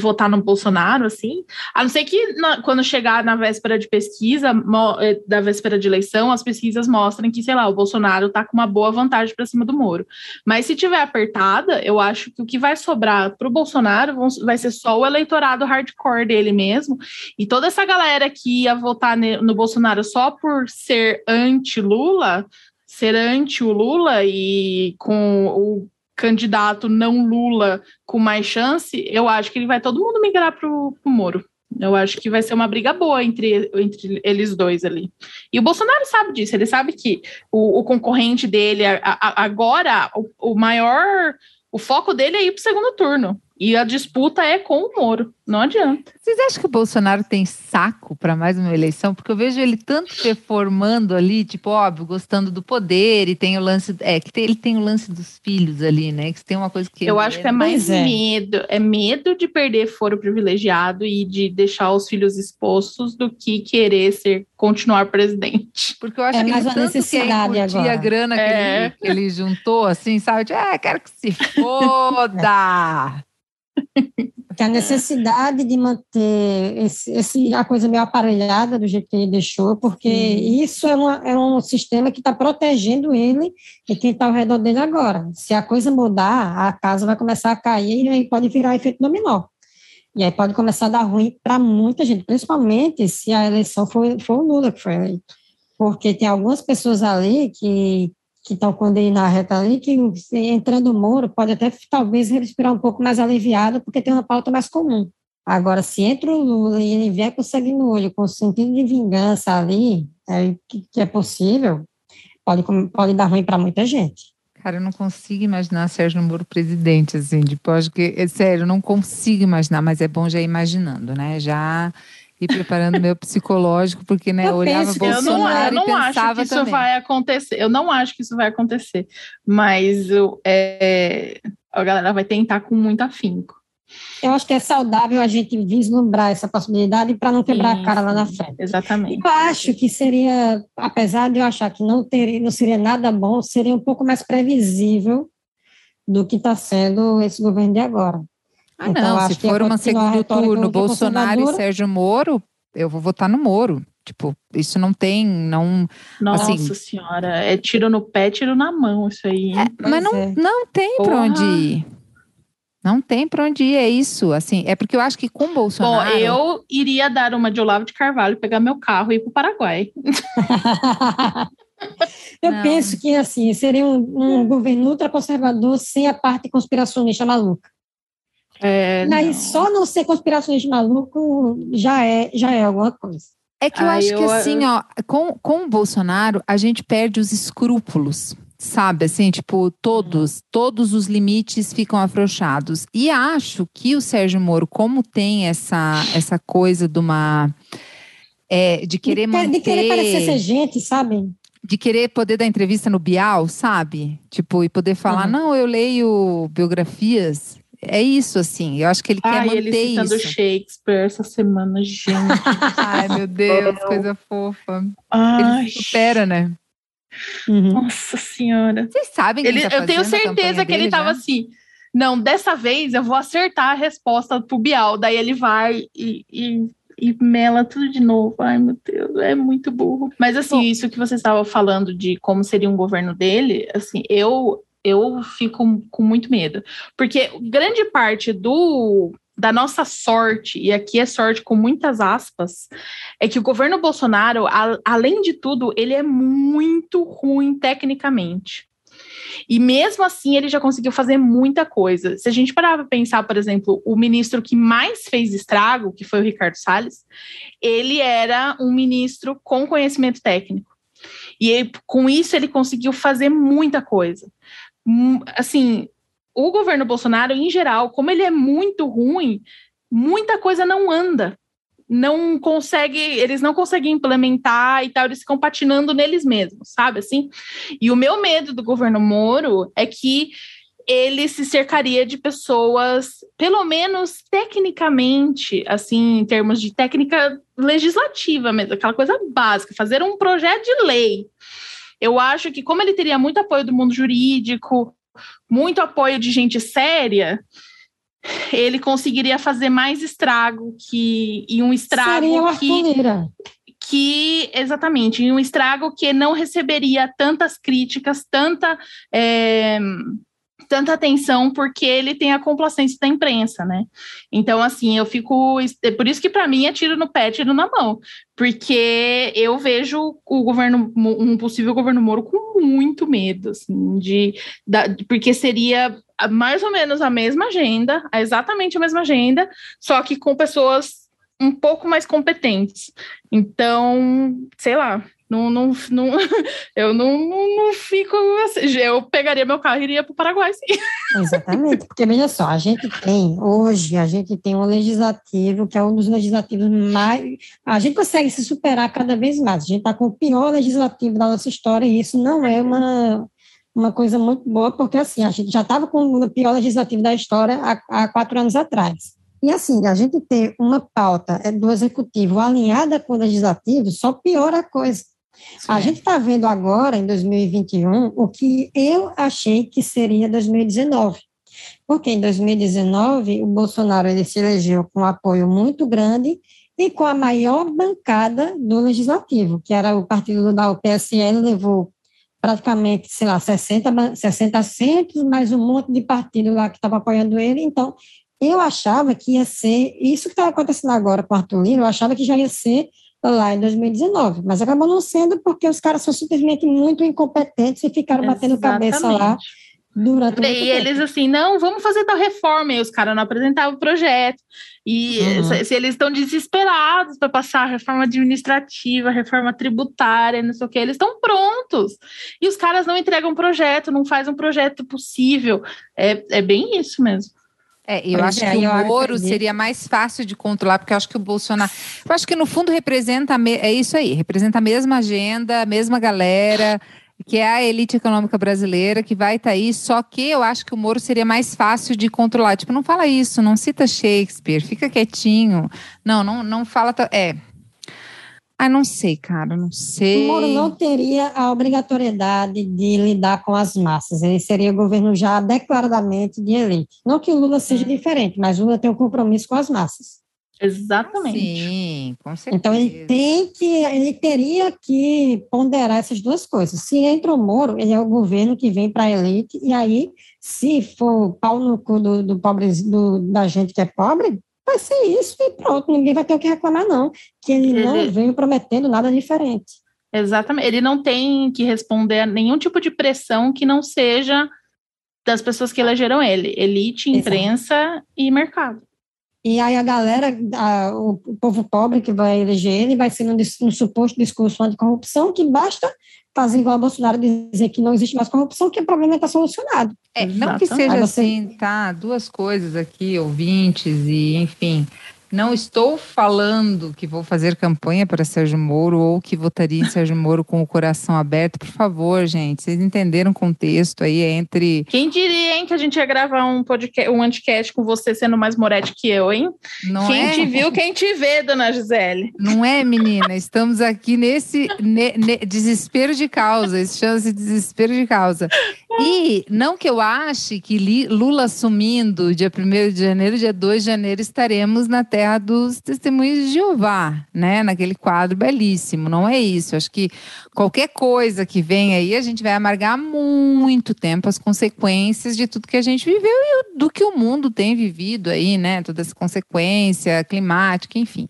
votar no Bolsonaro, assim, a não ser que na, quando chegar na véspera de pesquisa, mo, eh, da véspera de eleição, as pesquisas mostrem que, sei lá, o Bolsonaro tá com uma boa vantagem para cima do Moro. Mas se tiver apertada, eu acho que o que vai sobrar para o Bolsonaro vão, vai ser só o eleitorado hardcore dele mesmo, e toda essa galera que ia votar ne, no Bolsonaro só por ser anti-Lula, ser anti o Lula e com o candidato não Lula com mais chance, eu acho que ele vai todo mundo migrar para o Moro. Eu acho que vai ser uma briga boa entre, entre eles dois ali. E o Bolsonaro sabe disso, ele sabe que o, o concorrente dele, a, a, agora, o, o maior. O foco dele é ir para o segundo turno. E a disputa é com o Moro, não adianta. Vocês acham que o Bolsonaro tem saco para mais uma eleição? Porque eu vejo ele tanto performando ali, tipo, óbvio, gostando do poder e tem o lance, é que tem, ele tem o lance dos filhos ali, né? Que tem uma coisa que eu acho que é mais é. medo, é medo de perder foro privilegiado e de deixar os filhos expostos do que querer ser continuar presidente. Porque eu acho é que ele tanto quer curtir a grana é. que, ele, que ele juntou, assim, sabe? De, ah, quero que se foda. Que a necessidade de manter esse, esse, a coisa meio aparelhada do jeito que ele deixou, porque isso é, uma, é um sistema que está protegendo ele e quem está ao redor dele agora. Se a coisa mudar, a casa vai começar a cair e aí pode virar efeito dominó. E aí pode começar a dar ruim para muita gente, principalmente se a eleição for, for o Lula que foi eleito. Porque tem algumas pessoas ali que que estão o na reta ali, que entrando o Moro pode até talvez respirar um pouco mais aliviado, porque tem uma pauta mais comum. Agora, se entra o Lula e ele vier com sangue no olho, com sentido de vingança ali, é, que, que é possível, pode, pode dar ruim para muita gente. Cara, eu não consigo imaginar Sérgio Moro presidente, assim, depois que, é sério, não consigo imaginar, mas é bom já ir imaginando, né? Já e preparando meu psicológico, porque né, eu olhava penso, Bolsonaro eu não, eu não e pensava acho que isso também. vai acontecer. Eu não acho que isso vai acontecer, mas eu, é, a galera vai tentar com muito afinco. Eu acho que é saudável a gente vislumbrar essa possibilidade para não quebrar sim, a cara lá na frente. Exatamente. Eu acho que seria, apesar de eu achar que não, teria, não seria nada bom, seria um pouco mais previsível do que está sendo esse governo de agora. Ah, então, não, se for uma segundo turno, Bolsonaro e Sérgio Moro, eu vou votar no Moro. Tipo, isso não tem, não. Nossa assim, senhora, é tiro no pé, tiro na mão, isso aí. É, mas não, é. não tem para onde ir. Não tem para onde ir, é isso. Assim, é porque eu acho que com Bolsonaro. Bom, eu iria dar uma de Olavo de Carvalho, pegar meu carro e ir para o Paraguai. eu não. penso que assim seria um, um governo ultraconservador sem a parte conspiracionista maluca. É, não. só não ser conspirações maluco já é, já é alguma coisa. É que eu acho eu, que assim, eu... ó, com, com o Bolsonaro, a gente perde os escrúpulos, sabe? Assim, tipo, todos, todos os limites ficam afrouxados. E acho que o Sérgio Moro, como tem essa, essa coisa de uma. É, de querer de, manter... De querer parecer ser gente, sabe? de querer poder dar entrevista no Bial, sabe? Tipo, e poder falar, uhum. não, eu leio biografias. É isso, assim. Eu acho que ele quer Ai, manter ele citando isso. Shakespeare essa semana, gente. Ai, meu Deus, coisa fofa. Ai. Ele supera, né? Uhum. Nossa senhora. Vocês sabem ele, tá Eu tenho certeza que ele tava já? assim. Não, dessa vez eu vou acertar a resposta pro Bial. Daí ele vai e, e e mela tudo de novo. Ai, meu Deus, é muito burro. Mas assim, Bom, isso que você estava falando de como seria um governo dele, assim, eu eu fico com muito medo, porque grande parte do da nossa sorte, e aqui é sorte com muitas aspas, é que o governo Bolsonaro, a, além de tudo, ele é muito ruim tecnicamente. E mesmo assim, ele já conseguiu fazer muita coisa. Se a gente parar para pensar, por exemplo, o ministro que mais fez estrago, que foi o Ricardo Salles, ele era um ministro com conhecimento técnico. E ele, com isso ele conseguiu fazer muita coisa. Hum, assim, o governo Bolsonaro, em geral, como ele é muito ruim, muita coisa não anda não consegue, eles não conseguem implementar e tal, eles ficam patinando neles mesmos, sabe assim? E o meu medo do governo Moro é que ele se cercaria de pessoas, pelo menos tecnicamente, assim, em termos de técnica legislativa mesmo, aquela coisa básica, fazer um projeto de lei. Eu acho que, como ele teria muito apoio do mundo jurídico, muito apoio de gente séria, ele conseguiria fazer mais estrago que e um estrago Seria que que exatamente em um estrago que não receberia tantas críticas, tanta é, tanta atenção porque ele tem a complacência da imprensa, né? Então, assim, eu fico. É por isso que para mim é tiro no pé, tiro na mão. Porque eu vejo o governo, um possível governo Moro com muito medo, assim, de, da, porque seria mais ou menos a mesma agenda, exatamente a mesma agenda, só que com pessoas um pouco mais competentes. Então, sei lá, não, não, não, eu não, não, não fico assim. Eu pegaria meu carro e iria para o Paraguai, sim. Exatamente, porque veja só, a gente tem, hoje, a gente tem um legislativo que é um dos legislativos mais. A gente consegue se superar cada vez mais. A gente está com o pior legislativo da nossa história e isso não é uma, uma coisa muito boa, porque assim, a gente já estava com o pior legislativo da história há, há, quatro anos atrás. E assim, a gente ter uma pauta é, do executivo alinhada com o legislativo só piora a coisa. Sim. A gente está vendo agora, em 2021, o que eu achei que seria 2019. Porque em 2019, o Bolsonaro ele se elegeu com um apoio muito grande e com a maior bancada do legislativo, que era o partido da UPSL, levou praticamente, sei lá, 60, 60 assentos, mais um monte de partido lá que estava apoiando ele. Então, eu achava que ia ser, isso que está acontecendo agora com o Arthur Lira, eu achava que já ia ser lá em 2019, mas acabou não sendo porque os caras são simplesmente muito incompetentes e ficaram Exatamente. batendo cabeça lá durante E eles assim, não, vamos fazer tal reforma, e os caras não apresentavam o projeto. E uhum. se, se, eles estão desesperados para passar a reforma administrativa, reforma tributária, não sei o que, eles estão prontos. E os caras não entregam projeto, não fazem um projeto possível. É, é bem isso mesmo. É, eu pois acho é, que o Moro seria mais fácil de controlar, porque eu acho que o Bolsonaro. Eu acho que no fundo representa. É isso aí, representa a mesma agenda, a mesma galera que é a elite econômica brasileira, que vai estar tá aí, só que eu acho que o Moro seria mais fácil de controlar. Tipo, não fala isso, não cita Shakespeare, fica quietinho. Não, não, não fala. É. Ah, não sei, cara, não sei. O Moro não teria a obrigatoriedade de lidar com as massas. Ele seria governo já declaradamente de elite. Não que o Lula seja hum. diferente, mas o Lula tem um compromisso com as massas. Exatamente. Sim, com certeza. Então ele tem que, ele teria que ponderar essas duas coisas. Se entra o Moro, ele é o governo que vem para a elite, e aí, se for pau no cu do, do pobre, do, da gente que é pobre, vai ser isso e pronto, ninguém vai ter o que reclamar, não. Que ele não uhum. veio prometendo nada diferente. Exatamente. Ele não tem que responder a nenhum tipo de pressão que não seja das pessoas que elegeram ele. Elite, imprensa Exato. e mercado. E aí a galera, a, o, povo pobre que vai eleger ele, vai ser um, um suposto discurso anticorrupção que basta fazer igual a Bolsonaro dizer que não existe mais corrupção, que o problema está solucionado. É, não que seja você... assim, tá? Duas coisas aqui, ouvintes e enfim. Não estou falando que vou fazer campanha para Sérgio Moro ou que votaria em Sérgio Moro com o coração aberto. Por favor, gente, vocês entenderam o contexto aí entre. Quem diria, hein, que a gente ia gravar um podcast, um anticast com você sendo mais Moretti que eu, hein? Não quem é? te viu, quem te vê, dona Gisele. Não é, menina? Estamos aqui nesse ne, ne, desespero de causa. Isso chama-se desespero de causa. E não que eu ache que Lula assumindo dia 1 de janeiro, dia 2 de janeiro, estaremos na terra terra dos testemunhos de Jeová, né? Naquele quadro belíssimo. Não é isso. Acho que qualquer coisa que vem aí, a gente vai amargar muito tempo as consequências de tudo que a gente viveu e do que o mundo tem vivido aí, né? Toda essa consequência climática, enfim.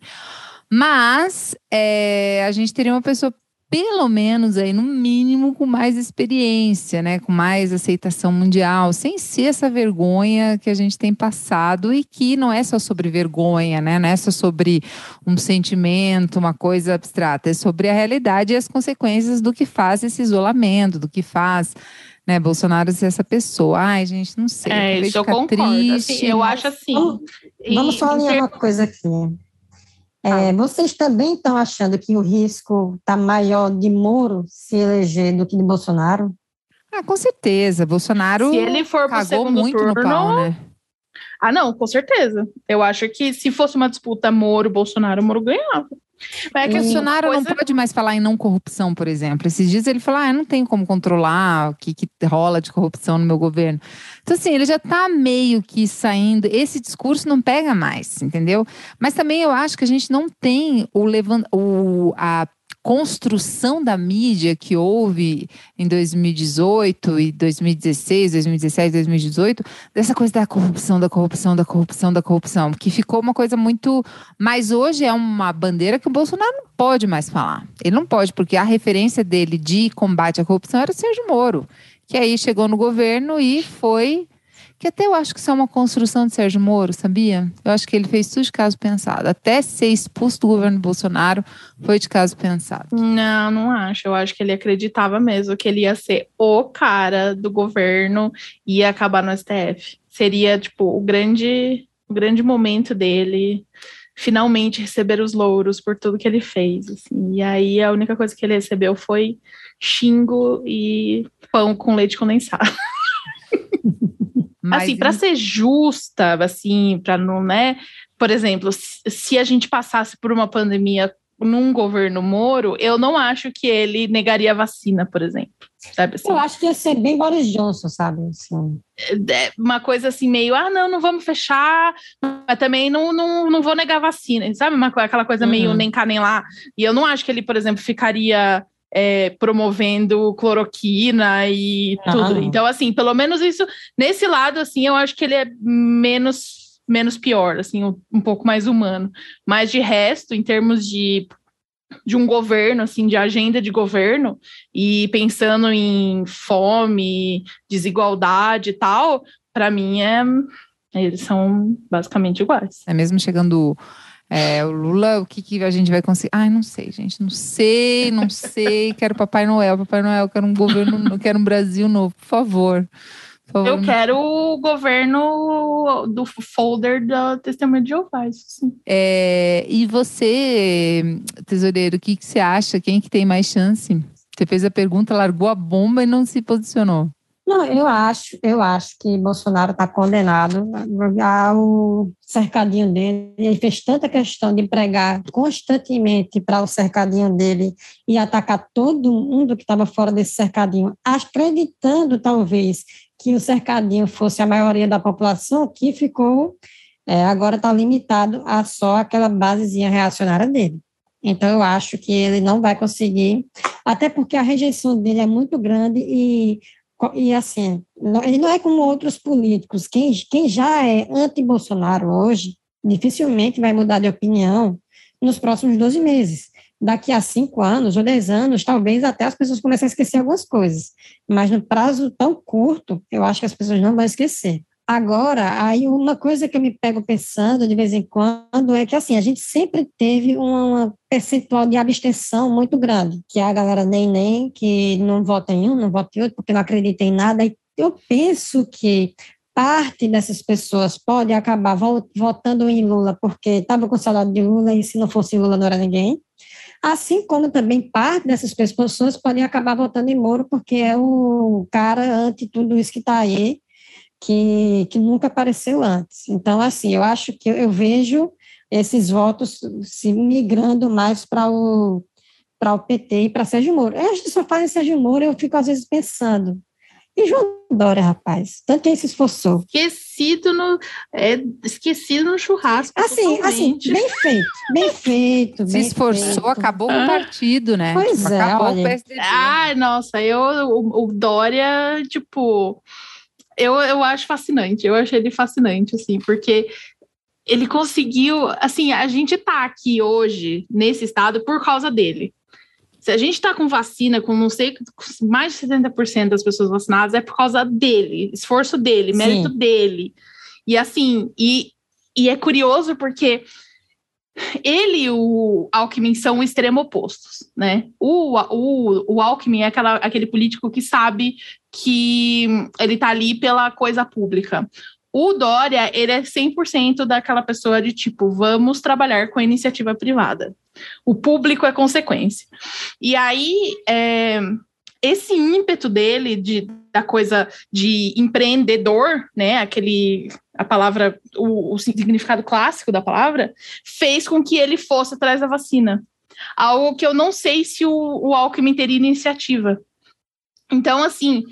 Mas é, a gente teria uma pessoa pelo menos aí, no mínimo, com mais experiência, né? Com mais aceitação mundial, sem ser essa vergonha que a gente tem passado e que não é só sobre vergonha, né? Não é só sobre um sentimento, uma coisa abstrata, é sobre a realidade e as consequências do que faz esse isolamento, do que faz né, Bolsonaro ser essa pessoa. Ai, gente, não sei. É, isso eu concordo. Assim, triste, assim, eu acho assim. Vamos, vamos só alinhar uma coisa aqui. É, vocês também estão achando que o risco está maior de Moro se eleger do que de Bolsonaro? Ah, com certeza. Bolsonaro se ele for cagou muito turno, no pau, né? Ah, não, com certeza. Eu acho que se fosse uma disputa Moro-Bolsonaro, Moro ganhava. Mas é que o Bolsonaro coisa... não pode mais falar em não corrupção, por exemplo. Esses dias ele falou: ah, eu não tenho como controlar o que, que rola de corrupção no meu governo. Então, assim, ele já está meio que saindo. Esse discurso não pega mais, entendeu? Mas também eu acho que a gente não tem o, levant... o a construção da mídia que houve em 2018 e 2016, 2017, 2018, dessa coisa da corrupção, da corrupção, da corrupção, da corrupção, que ficou uma coisa muito. Mas hoje é uma bandeira que o Bolsonaro não pode mais falar. Ele não pode, porque a referência dele de combate à corrupção era o Sérgio Moro, que aí chegou no governo e foi que até eu acho que isso é uma construção de Sérgio Moro, sabia? Eu acho que ele fez tudo de caso pensado. Até ser expulso do governo Bolsonaro foi de caso pensado. Não, não acho. Eu acho que ele acreditava mesmo que ele ia ser o cara do governo e ia acabar no STF. Seria, tipo, o grande, o grande momento dele finalmente receber os louros por tudo que ele fez. Assim. E aí a única coisa que ele recebeu foi xingo e pão com leite condensado. Mas... Assim, para ser justa, assim, para não, né? Por exemplo, se a gente passasse por uma pandemia num governo Moro, eu não acho que ele negaria a vacina, por exemplo. Sabe assim? Eu acho que ia ser bem Boris Johnson, sabe? Assim. É uma coisa assim, meio, ah, não, não vamos fechar, mas também não, não, não vou negar vacina, sabe? Uma, aquela coisa uhum. meio nem cá nem lá. E eu não acho que ele, por exemplo, ficaria é, promovendo cloroquina e tudo. Então, assim, pelo menos isso, nesse lado, assim, eu acho que ele é menos menos pior, assim, um, um pouco mais humano. Mas de resto, em termos de de um governo, assim, de agenda de governo, e pensando em fome, desigualdade e tal, para mim é eles são basicamente iguais. É mesmo chegando é, o Lula, o que, que a gente vai conseguir? Ai, não sei, gente, não sei, não sei. quero Papai Noel, Papai Noel, quero um governo, quero um Brasil novo, por favor. Por. Eu quero o governo do folder da Testemunha de Jeová, sim. É, e você, tesoureiro, o que, que você acha? Quem que tem mais chance? Você fez a pergunta, largou a bomba e não se posicionou. Não, eu acho, eu acho que Bolsonaro está condenado ao cercadinho dele. Ele fez tanta questão de pregar constantemente para o cercadinho dele e atacar todo mundo que estava fora desse cercadinho, acreditando talvez que o cercadinho fosse a maioria da população, que ficou é, agora está limitado a só aquela basezinha reacionária dele. Então, eu acho que ele não vai conseguir, até porque a rejeição dele é muito grande e e assim, ele não é como outros políticos. Quem, quem já é anti-Bolsonaro hoje, dificilmente vai mudar de opinião nos próximos 12 meses. Daqui a cinco anos ou dez anos, talvez até as pessoas comecem a esquecer algumas coisas. Mas no prazo tão curto, eu acho que as pessoas não vão esquecer. Agora, aí uma coisa que eu me pego pensando de vez em quando é que assim, a gente sempre teve uma percentual de abstenção muito grande, que é a galera nem nem, que não vota em um, não vota em outro, porque não acredita em nada. E eu penso que parte dessas pessoas pode acabar votando em Lula porque estava com saudade de Lula e se não fosse Lula não era ninguém. Assim como também parte dessas pessoas podem acabar votando em Moro porque é o cara ante tudo isso que está aí, que, que nunca apareceu antes. Então, assim, eu acho que eu, eu vejo esses votos se migrando mais para o para o PT e para Sérgio Moro. A gente só fala em Sérgio Moro, eu fico às vezes pensando, e João Dória, rapaz, tanto que ele se esforçou. Esquecido no, é, esquecido no churrasco. Assim, assim, bem feito, bem feito. Se bem esforçou, feito. acabou com o partido, né? Pois Tipo, é, acabou olha. o PSDB. Ai, nossa, eu, o, o Dória, tipo, eu, eu acho fascinante, eu achei ele fascinante, assim, porque ele conseguiu, assim, a gente tá aqui hoje, nesse estado, por causa dele. Se a gente tá com vacina, com não sei, mais de 70% das pessoas vacinadas, é por causa dele, esforço dele, Sim. mérito dele. E assim, e, e é curioso porque ele e o Alckmin são extremo opostos, né? O, o, o Alckmin é aquela, aquele político que sabe que ele tá ali pela coisa pública. O Dória, ele é 100% daquela pessoa de tipo, vamos trabalhar com a iniciativa privada. O público é consequência. E aí, é, esse ímpeto dele de, da coisa de empreendedor, né, aquele a palavra, o, o significado clássico da palavra, fez com que ele fosse atrás da vacina. Algo que eu não sei se o, o Alckmin teria iniciativa. Então, assim,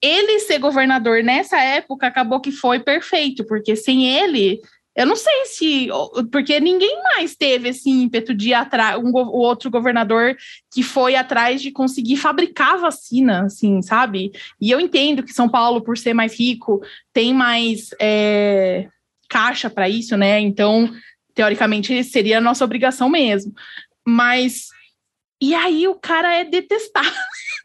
ele ser governador nessa época acabou que foi perfeito, porque sem ele, eu não sei se. Porque ninguém mais teve esse ímpeto de ir atrás, um, o outro governador que foi atrás de conseguir fabricar vacina, assim, sabe? E eu entendo que São Paulo, por ser mais rico, tem mais é, caixa para isso, né? Então, teoricamente, seria a nossa obrigação mesmo. Mas. E aí o cara é detestado.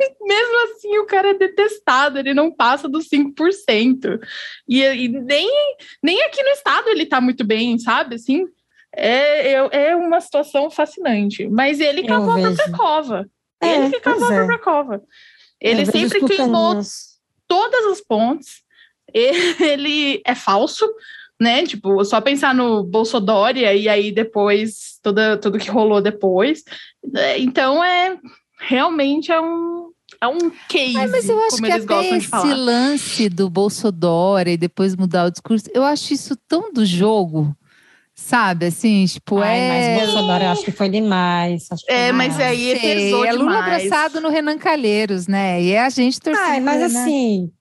Mesmo assim, o cara é detestado, ele não passa dos 5%. E, e nem, nem aqui no estado ele tá muito bem, sabe? Assim, é, é, é uma situação fascinante. Mas ele cavou a própria cova. É, ele que cavou a é. própria cova. Ele vejo sempre queimou todas as pontes. Ele é falso, né? Tipo, só pensar no Bolsodória e aí depois toda, tudo que rolou depois. É, Então é realmente é um é um case, Ai, mas eu acho como que eles até gostam de esse falar. lance do Bolsodória e depois mudar o discurso, eu acho isso tão do jogo, sabe? Assim, tipo, Ai, é... mas Bolsonaro eu acho que foi demais. acho que É, foi mas demais. aí Sei, é Lula demais. abraçado no Renan Calheiros, né? E é a gente torcendo. Ai, mas Renan- assim.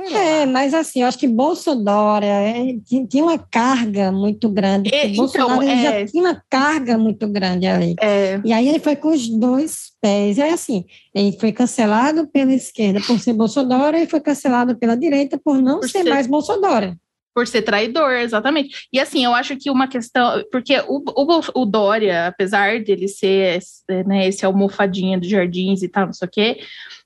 É, mas assim, eu acho que Bolsonaro é, tinha uma carga muito grande. É, então, Bolsonaro ele é. já tinha uma carga muito grande ali. É, E aí ele foi com os dois pés. E aí, assim, ele foi cancelado pela esquerda por ser Bolsonaro e foi cancelado pela direita por não Por ser, ser- mais Bolsonaro. por ser traidor, exatamente. E assim, eu acho que uma questão, porque o, o, o Dória, apesar dele ser né, esse almofadinha dos jardins e tal, não sei o quê,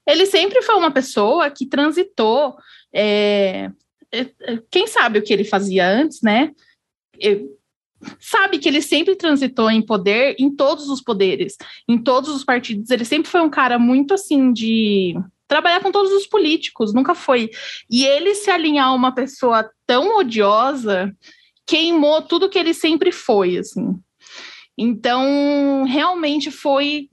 ele sempre foi uma pessoa que transitou. É, é, é, quem sabe o que ele fazia antes, né? Sabe que ele sempre transitou em poder em todos os poderes, em todos os partidos. Ele sempre foi um cara muito assim de trabalhar com todos os políticos, nunca foi. E ele se alinhar a uma pessoa tão odiosa queimou tudo que ele sempre foi, assim. Então, realmente foi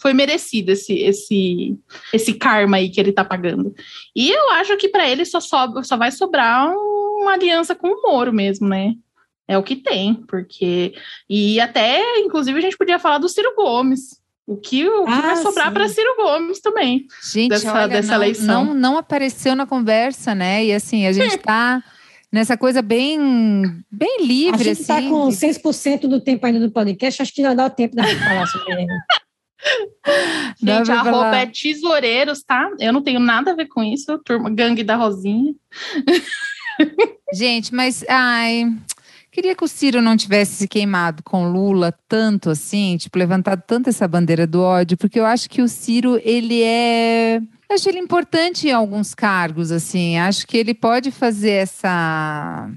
foi merecido esse esse esse karma aí que ele tá pagando. E eu acho que para ele só sobra, só vai sobrar uma aliança com o Moro mesmo, né? É o que tem, porque e até inclusive a gente podia falar do Ciro Gomes. O que, o que Ah, vai sobrar para Ciro Gomes também. Gente, dessa- olha, dessa não, eleição. Não, não apareceu na conversa, né? E assim, a gente tá nessa coisa bem, bem A livre, gente está assim. com de- 6% do tempo ainda do podcast, acho que já dá o tempo da gente falar sobre ele. Gente, a roupa é tesoureiros, tá? Eu não tenho nada a ver com isso, turma, gangue da Rosinha. Gente, mas ai, queria que o Ciro não tivesse se queimado com Lula tanto assim, tipo, levantado tanto essa bandeira do ódio, porque eu acho que o Ciro, ele é. Eu acho ele importante em alguns cargos, assim. Acho que ele pode fazer essa.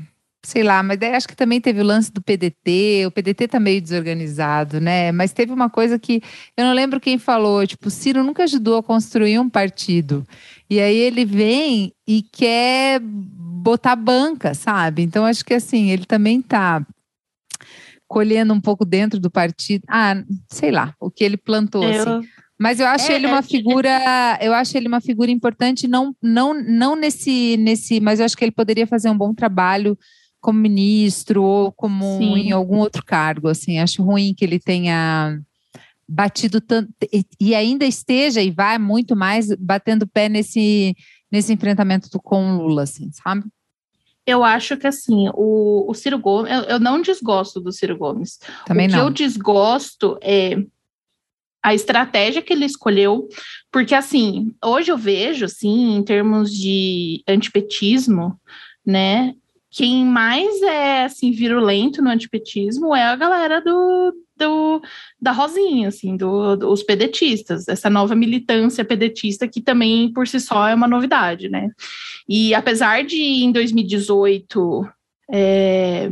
Sei lá, mas daí acho que também teve o lance do PDT. O PDT tá meio desorganizado, né? Mas teve uma coisa que eu não lembro quem falou. Tipo, o Ciro nunca ajudou a construir um partido. E aí ele vem e quer botar banca, sabe? Então acho que assim, ele também tá colhendo um pouco dentro do partido. Ah, sei lá, o que ele plantou eu... assim. Mas eu acho é, ele uma é, figura, eu acho ele uma figura importante, não, não, não nesse, nesse, mas eu acho que ele poderia fazer um bom trabalho como ministro ou como Sim. em algum outro cargo. Assim, acho ruim que ele tenha batido tanto e ainda esteja e vai muito mais batendo pé nesse nesse enfrentamento com o Lula, assim, sabe? Eu acho que assim, o, o Ciro Gomes, eu, eu não desgosto do Ciro Gomes. Também o não. que eu desgosto é a estratégia que ele escolheu, porque assim, hoje eu vejo assim, em termos de antipetismo, né? Quem mais é assim virulento no antipetismo é a galera do, do da Rosinha, assim, do, dos pedetistas, essa nova militância pedetista que também por si só é uma novidade, né? E apesar de em 2018 é,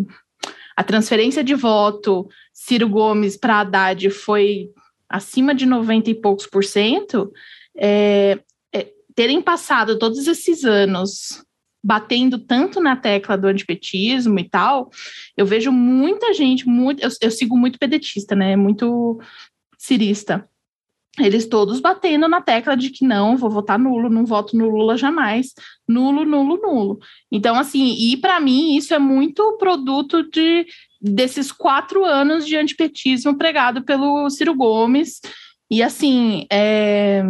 a transferência de voto Ciro Gomes para Haddad foi acima de 90 e poucos por cento, é, é, terem passado todos esses anos batendo tanto na tecla do antipetismo e tal, eu vejo muita gente, muito, eu, eu sigo muito pedetista, né? Muito cirista. Eles todos batendo na tecla de que não, vou votar nulo, não voto no Lula jamais. Nulo, nulo, nulo. Então, assim, e para mim isso é muito produto de desses quatro anos de antipetismo pregado pelo Ciro Gomes. E assim, é...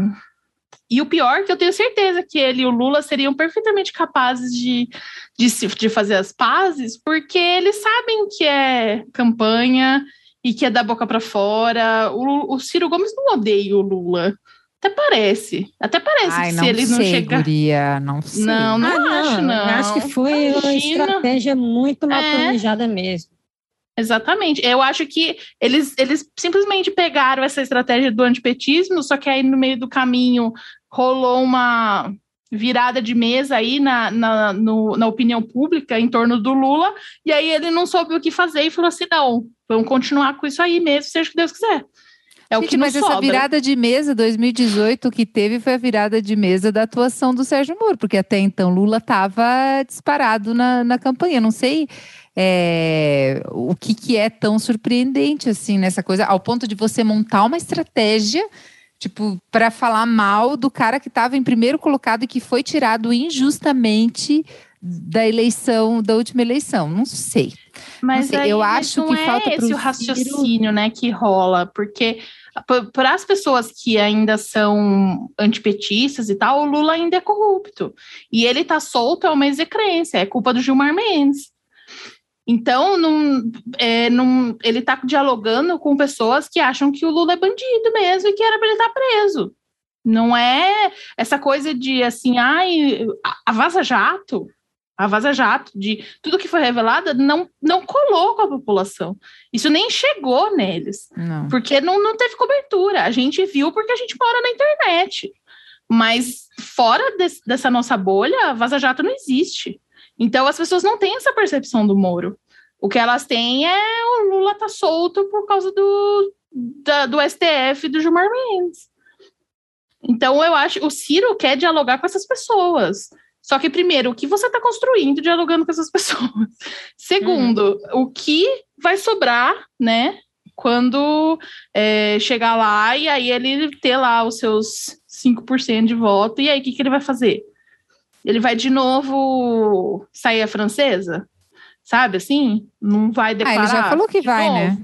e o pior é que eu tenho certeza que ele e o Lula seriam perfeitamente capazes de, de, de fazer as pazes, porque eles sabem que é campanha e que é da boca para fora. O, o Ciro Gomes não odeia o Lula. Até parece. Até parece Ai, que se ele sei, não chegar. Guria, não sei. Não, não, ah, acho, não. Acho que foi Imagina. uma estratégia muito mal é. planejada mesmo. Exatamente. Eu acho que eles, eles simplesmente pegaram essa estratégia do antipetismo, só que aí no meio do caminho rolou uma virada de mesa aí na, na, no, na opinião pública em torno do Lula, e aí ele não soube o que fazer e falou assim: não, vamos continuar com isso aí mesmo, seja o que Deus quiser. É Gente, o que mas essa sobra. virada de mesa 2018 que teve foi a virada de mesa da atuação do Sérgio Moro, porque até então Lula estava disparado na, na campanha. Não sei é, o que, que é tão surpreendente assim nessa coisa, ao ponto de você montar uma estratégia tipo, para falar mal do cara que estava em primeiro colocado e que foi tirado injustamente da eleição, da última eleição. Não sei. Mas não sei. eu acho que é falta esse o raciocínio, né, que rola, porque para as pessoas que ainda são antipetistas e tal, o Lula ainda é corrupto. E ele tá solto é uma execrência, é culpa do Gilmar Mendes. Então, não, é, não, ele está dialogando com pessoas que acham que o Lula é bandido mesmo e que era para ele estar tá preso. Não é essa coisa de assim, ai, a Vaza Jato, a Vaza Jato, de tudo que foi revelado, não, não colou com a população. Isso nem chegou neles. Não. Porque não, não teve cobertura. A gente viu porque a gente mora na internet. Mas fora desse, dessa nossa bolha, a Vaza Jato não existe. Então as pessoas não têm essa percepção do Moro. O que elas têm é o Lula tá solto por causa do, da, do STF do Gilmar Mendes. Então eu acho o Ciro quer dialogar com essas pessoas. Só que, primeiro, o que você está construindo dialogando com essas pessoas? Segundo, hum. o que vai sobrar, né? Quando é, chegar lá e aí ele ter lá os seus 5% de voto, e aí o que, que ele vai fazer? ele vai de novo sair a francesa? Sabe assim? Não vai declarar. Ah, ele já falou que vai, novo. né?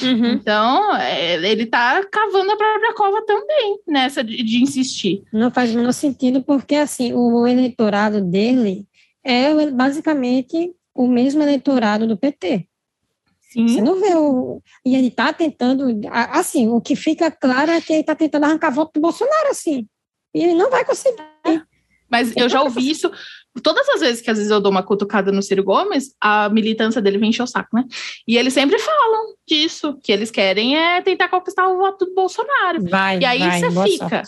Uhum. Então, é, ele tá cavando a própria cova também, nessa de, de, insistir. Não faz o menor sentido, porque assim, o eleitorado dele é basicamente o mesmo eleitorado do PT. Sim. Você não vê o. E ele está tentando. Assim, o que fica claro é que ele está tentando arrancar voto do Bolsonaro, assim. E ele não vai conseguir. Mas eu já ouvi isso todas as vezes que às vezes eu dou uma cutucada no Ciro Gomes, a militância dele vem encher o saco, né? E eles sempre falam disso, que eles querem é tentar conquistar o voto do Bolsonaro. Vai, e aí vai, você fica.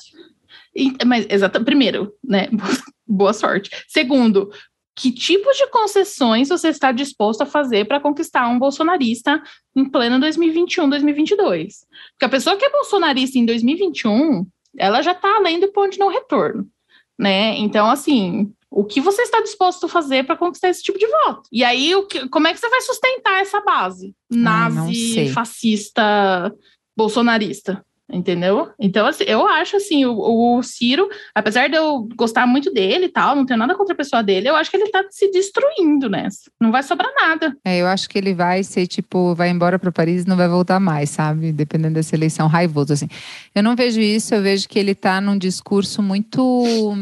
E, mas, exato, primeiro, né? boa sorte. Segundo, que tipo de concessões você está disposto a fazer para conquistar um bolsonarista em pleno 2021, 2022? Porque a pessoa que é bolsonarista em 2021, ela já está além do ponto de não retorno né? Então, assim, O que você está disposto a fazer para conquistar esse tipo de voto? E aí, o que, como é que você vai sustentar essa base? Nazi, fascista, bolsonarista. Entendeu? Então, assim, eu acho assim, o, o, Ciro, apesar de eu gostar muito dele e tal, não tenho nada contra a pessoa dele, eu acho que ele tá se destruindo nessa. Não vai sobrar nada. É, eu acho que ele vai ser, tipo, vai embora para Paris e não vai voltar mais, sabe? Dependendo dessa eleição, raivoso, assim. Eu não vejo isso, eu vejo que ele tá num discurso muito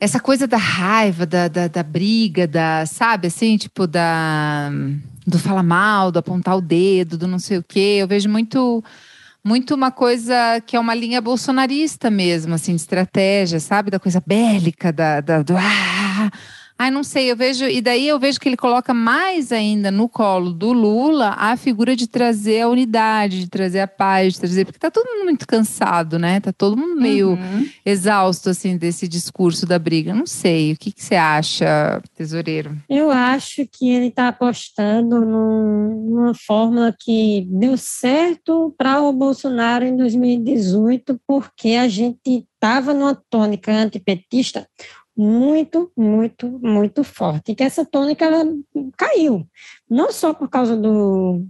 essa coisa da raiva, da, da, da, briga, da, sabe, assim, tipo, da do falar mal, do apontar o dedo, do não sei o quê. Eu vejo muito muito uma coisa que é uma linha bolsonarista mesmo, assim, de estratégia, sabe? Da coisa bélica, da, da do ah, Ai, não sei, eu vejo. E daí eu vejo que ele coloca mais ainda no colo do Lula a figura de trazer a unidade, de trazer a paz, de trazer. Porque tá todo mundo muito cansado, né? Tá todo mundo meio uhum. exausto, assim, desse discurso da briga. Não sei. O que, que você acha, tesoureiro? Eu acho que ele tá apostando num, numa fórmula que deu certo para o Bolsonaro em 2018, porque a gente estava numa tônica antipetista muito, muito, muito forte. E que essa tônica ela caiu, não só por causa do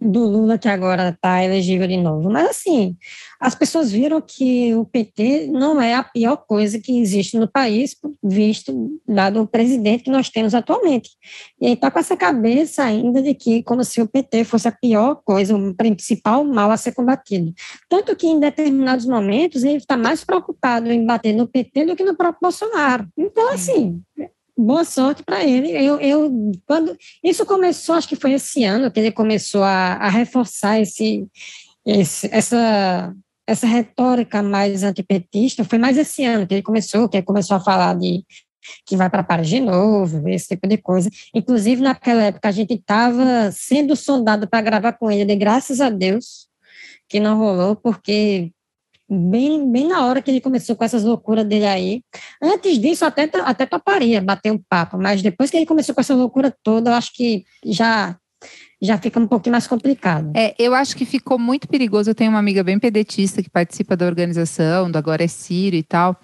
do Lula, que agora está elegível de novo. Mas, assim, as pessoas viram que o PT não é a pior coisa que existe no país, visto dado o presidente que nós temos atualmente. E aí está com essa cabeça ainda de que, como se o PT fosse a pior coisa, o principal mal a ser combatido. Tanto que, em determinados momentos, ele está mais preocupado em bater no PT do que no próprio Bolsonaro. Então, assim, boa sorte para ele. Eu, eu, quando isso começou, acho que foi esse ano que ele começou a, a reforçar esse, esse, essa, essa retórica mais antipetista. Foi mais esse ano que ele começou, que ele começou a falar de que vai para Paris de novo, esse tipo de coisa. Inclusive, naquela época, a gente estava sendo sondado para gravar com ele, de graças a Deus que não rolou, porque bem, bem na hora que ele começou com essas loucuras dele aí. Antes disso, até, até toparia bater um papo, mas depois que ele começou com essa loucura toda, eu acho que já já fica um pouquinho mais complicado. É, eu acho que ficou muito perigoso. Eu tenho uma amiga bem pedetista que participa da organização, do Agora é Ciro e tal.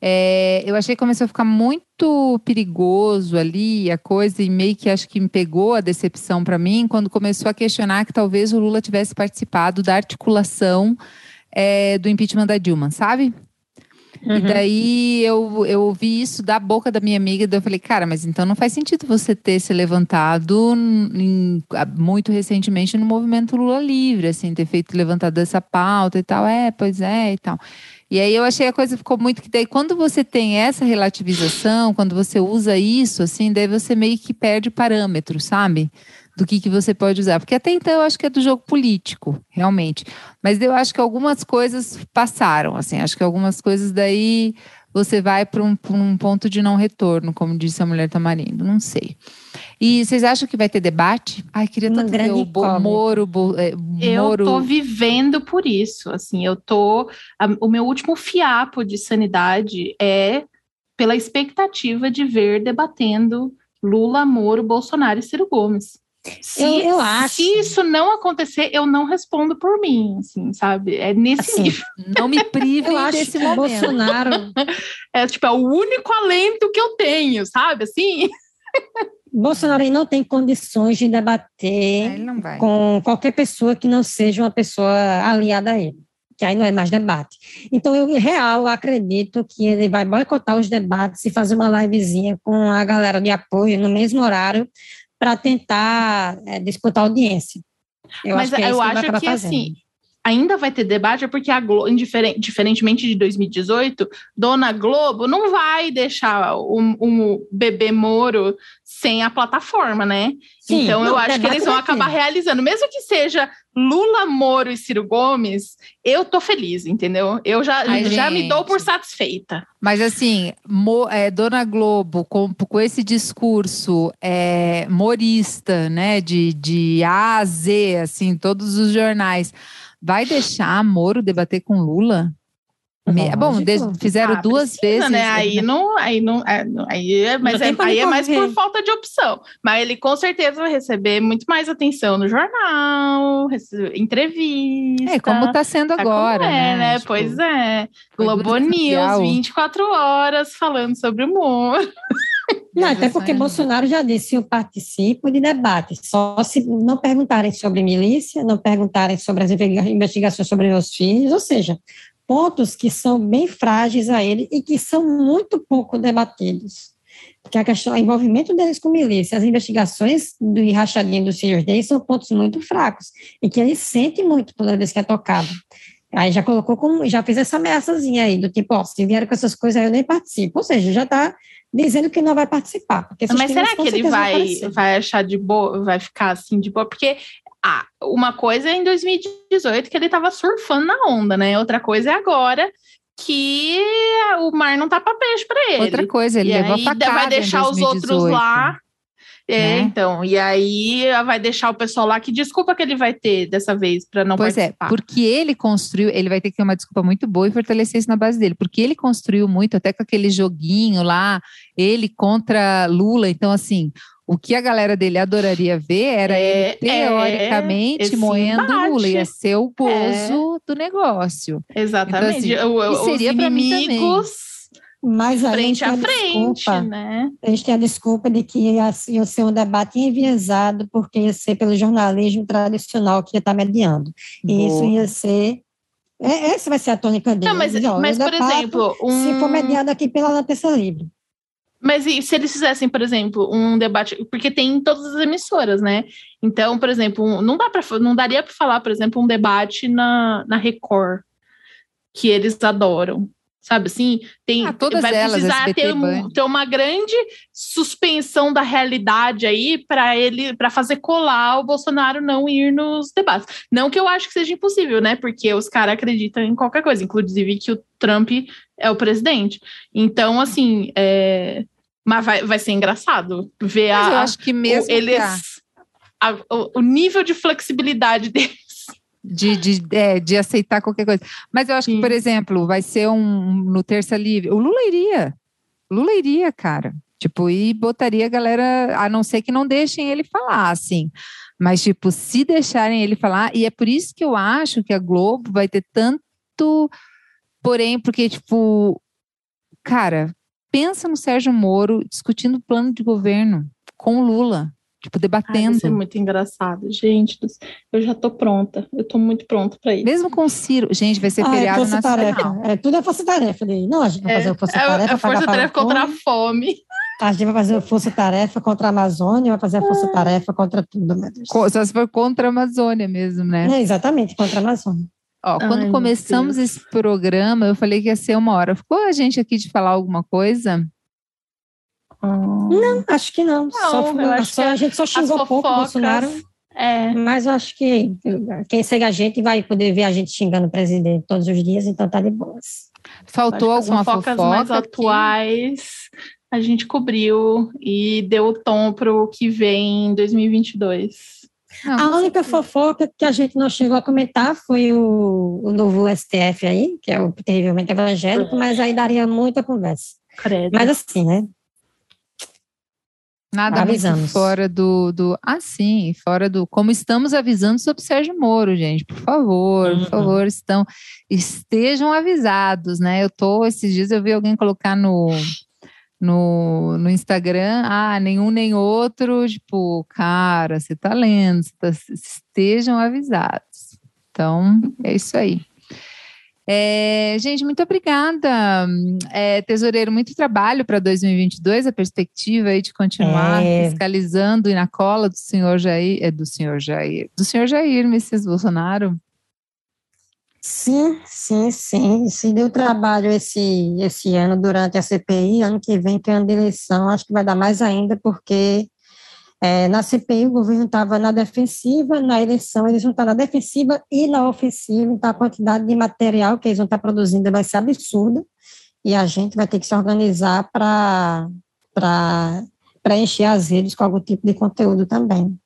É, eu achei que começou a ficar muito perigoso ali a coisa e meio que acho que me pegou a decepção para mim quando começou a questionar que talvez o Lula tivesse participado da articulação é, do impeachment da Dilma, sabe? Uhum. E daí eu, eu ouvi isso da boca da minha amiga, daí eu falei, cara, mas então não faz sentido você ter se levantado em, muito recentemente no movimento Lula Livre, assim, ter feito levantado essa pauta e tal. É, pois é e tal. E aí eu achei a coisa ficou muito que daí quando você tem essa relativização, quando você usa isso, assim, daí você meio que perde parâmetro, sabe? Do que, que você pode usar. Porque até então eu acho que é do jogo político, realmente. Mas eu acho que algumas coisas passaram, assim, acho que algumas coisas daí você vai para um, um, ponto de não retorno, como disse a mulher Tamarindo, não sei. E vocês acham que vai ter debate? Ai, queria tanto ver o Bo, Moro, Bo, é, Moro. Eu tô vivendo por isso, assim, eu tô... A, o meu último fiapo de sanidade é pela expectativa de ver debatendo Lula, Moro, Bolsonaro e Ciro Gomes. Se, eu, eu acho. Se isso não acontecer, eu não respondo por mim, assim, sabe? É nesse assim, nível. Não me prive desse momento. Bolsonaro é tipo é o único alento que eu tenho, sabe? Assim. Bolsonaro não tem condições de debater é, com qualquer pessoa que não seja uma pessoa aliada a ele, que aí não é mais debate. Então, eu, em real, acredito que ele vai boicotar os debates e fazer uma livezinha com a galera de apoio no mesmo horário, para tentar é, disputar audiência. Eu Mas acho que é eu acho que, que assim, ainda vai ter debate, é porque a Globo, diferentemente de 2018, Dona Globo não vai deixar o, o bebê Moro sem a plataforma, né? Sim, então não, eu acho que eles vão acabar realizando, mesmo que seja Lula, Moro e Ciro Gomes, eu tô feliz, entendeu? Eu já, Ai, já gente. me dou por satisfeita. Mas assim, Mo, é, Dona Globo, com, com esse discurso é, morista, né, de, de A a Z, assim, todos os jornais Vai deixar Moro debater com Lula? Me, bom, de, fizeram ah, duas precisa, vezes. Né? Aí não, aí não, é, aí é, mas é, aí é mais por falta de opção. Mas ele com certeza vai receber muito mais atenção no jornal, entrevista. É como está sendo tá agora, é, né? né? Tipo, pois é. Globo News, 24 horas falando sobre humor. Não, até porque Bolsonaro já disse: eu participo de debate, só se não perguntarem sobre milícia, não perguntarem sobre as investigações sobre meus filhos, ou seja, pontos que são bem frágeis a ele e que são muito pouco debatidos. Porque a questão, o envolvimento deles com milícia, as investigações do rachadinho dos filhos deles são pontos muito fracos e que ele sente muito toda vez que é tocado. Aí já colocou como, já fez essa ameaçazinha aí, do tipo, ó, se vieram com essas coisas aí eu nem participo. Ou seja, já está dizendo que não vai participar. Mas será que ele vai, vai achar de boa, vai ficar assim de boa? Porque ah, uma coisa é em 2018 que ele estava surfando na onda, né? Outra coisa é agora que o mar não tá para peixe para ele. Outra coisa, ele e levou aí vai deixar os outros lá. É, né? então, e aí vai deixar o pessoal lá. Que desculpa que ele vai ter dessa vez para não pois é, participar? Pois é, porque ele construiu, ele vai ter que ter uma desculpa muito boa e fortalecer isso na base dele, porque ele construiu muito, até com aquele joguinho lá, ele contra Lula. Então, assim, o que a galera dele adoraria ver era é, ele, teoricamente, é, moendo embate. Lula. Ia ser o gozo é. do negócio. Exatamente. Então, assim, o, seria para mim também. Mas frente a, a frente, desculpa, né? A gente tem a desculpa de que ia, ia ser um debate enviesado, porque ia ser pelo jornalismo tradicional que ia estar mediando. Boa. E isso ia ser é, essa vai ser a tônica dele. Não, mas, mas por exemplo, um... se for mediado aqui pela Lateça Livre. Mas e se eles fizessem, por exemplo, um debate, porque tem em todas as emissoras, né? Então, por exemplo, não dá para não daria para falar, por exemplo, um debate na, na Record que eles adoram. Sabe assim, tem ah, todas vai elas, precisar ter, um, ter uma grande suspensão da realidade aí para ele para fazer colar o Bolsonaro não ir nos debates. Não que eu acho que seja impossível, né? Porque os caras acreditam em qualquer coisa, inclusive que o Trump é o presidente. Então, assim, é, mas vai, vai ser engraçado ver Mas a, eu acho que mesmo o, eles, a, o, o, nível de flexibilidade deles. De, de, é, de aceitar qualquer coisa. Mas eu acho Sim. que, por exemplo, vai ser um no Terça Livre. O Lula iria. Lula iria, cara. Tipo, e botaria a galera, a não ser que não deixem ele falar, assim. Mas, tipo, se deixarem ele falar, e é por isso que eu acho que a Globo vai ter tanto. Porém, porque, tipo, cara, pensa no Sérgio Moro discutindo o plano de governo com o Lula, tipo, debatendo. Ai, isso é muito engraçado, gente. Eu já tô pronta, eu tô muito pronta para isso. Mesmo com o Ciro, gente, vai ser ah, é feriado é nacional. Tarefa. É, tudo é força-tarefa. Não, a gente vai fazer o força-tarefa. É, é força-tarefa contra a fome. A gente vai fazer força-tarefa contra a Amazônia, vai fazer a força-tarefa contra tudo, meu Deus. Só se for contra a Amazônia mesmo, né? É, exatamente, contra a Amazônia. Ó, quando Ai, começamos esse programa, eu falei que ia ser uma hora. Ficou a gente aqui de falar alguma coisa? Não, acho que não. não só, só a gente só xingou um pouco o Bolsonaro. É. Mas eu acho que quem segue a gente vai poder ver a gente xingando o presidente todos os dias, então tá de boas. Faltou alguma fofoca mais atuais a gente cobriu e deu o tom para o que vem em 2022. Não, a única fofoca que a gente não chegou a comentar foi o, o novo STF aí, que é o terrivelmente evangélico, uhum. mas aí daria muita conversa. Credo. Mas assim, né? Nada Avisamos. muito fora do, do. Ah, sim, fora do. Como estamos avisando sobre Sérgio Moro, gente. Por favor, uhum. por favor, estão, estejam avisados, né? Eu tô, esses dias eu vi alguém colocar no, no, no Instagram, ah, nenhum nem outro, tipo, cara, você tá lendo, tá, estejam avisados. Então, é isso aí. É, gente, muito obrigada. É, tesoureiro, muito trabalho para 2022, a perspectiva aí de continuar é. fiscalizando e na cola do senhor Jair, é do senhor Jair, do senhor Jair Messias Bolsonaro. Sim, sim, sim. Se deu trabalho esse, esse ano durante a CPI, ano que vem tem de eleição, acho que vai dar mais ainda, porque é, na CPI o governo estava na defensiva, na eleição eles vão estar na defensiva e na ofensiva, então a quantidade de material que eles vão estar produzindo vai ser absurda, e a gente vai ter que se organizar para encher as redes com algum tipo de conteúdo também.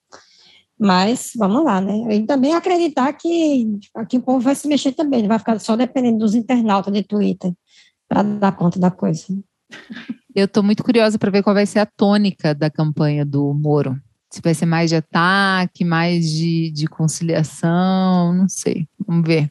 Mas vamos lá, né? E também acreditar que aqui o povo vai se mexer também, não vai ficar só dependendo dos internautas de Twitter para dar conta da coisa. Eu estou muito curiosa para ver qual vai ser a tônica da campanha do Moro. Se vai ser mais de ataque, mais de, de conciliação, não sei. Vamos ver.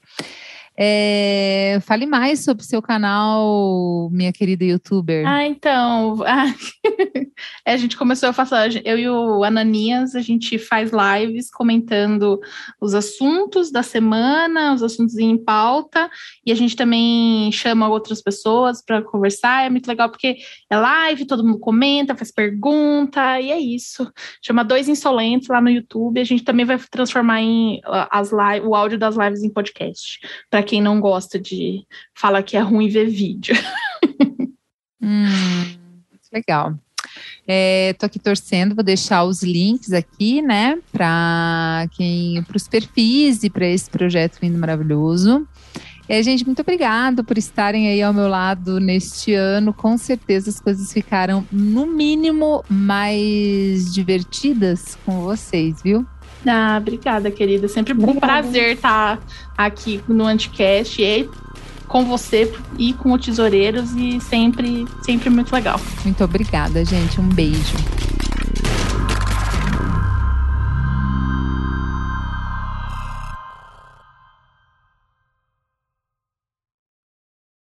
É, fale mais sobre o seu canal, minha querida youtuber. Ah, então. a gente começou a fazer, eu e o Ananias, a gente faz lives comentando os assuntos da semana, os assuntos em pauta, e a gente também chama outras pessoas para conversar. É muito legal porque é live, todo mundo comenta, faz pergunta, e é isso. Chama Dois Insolentes lá no YouTube. A gente também vai transformar em, as live, o áudio das lives em podcast. Para quem não gosta de falar que é ruim ver vídeo. hum, legal. É, tô aqui torcendo, vou deixar os links aqui, né, para quem, para os perfis e para esse projeto lindo maravilhoso. E, gente, muito obrigado por estarem aí ao meu lado neste ano. Com certeza as coisas ficaram, no mínimo, mais divertidas com vocês, viu? Ah, obrigada, querida. Sempre um prazer estar aqui no Anticast e com você e com o Tesoureiros e sempre, sempre muito legal. Muito obrigada, gente. Um beijo.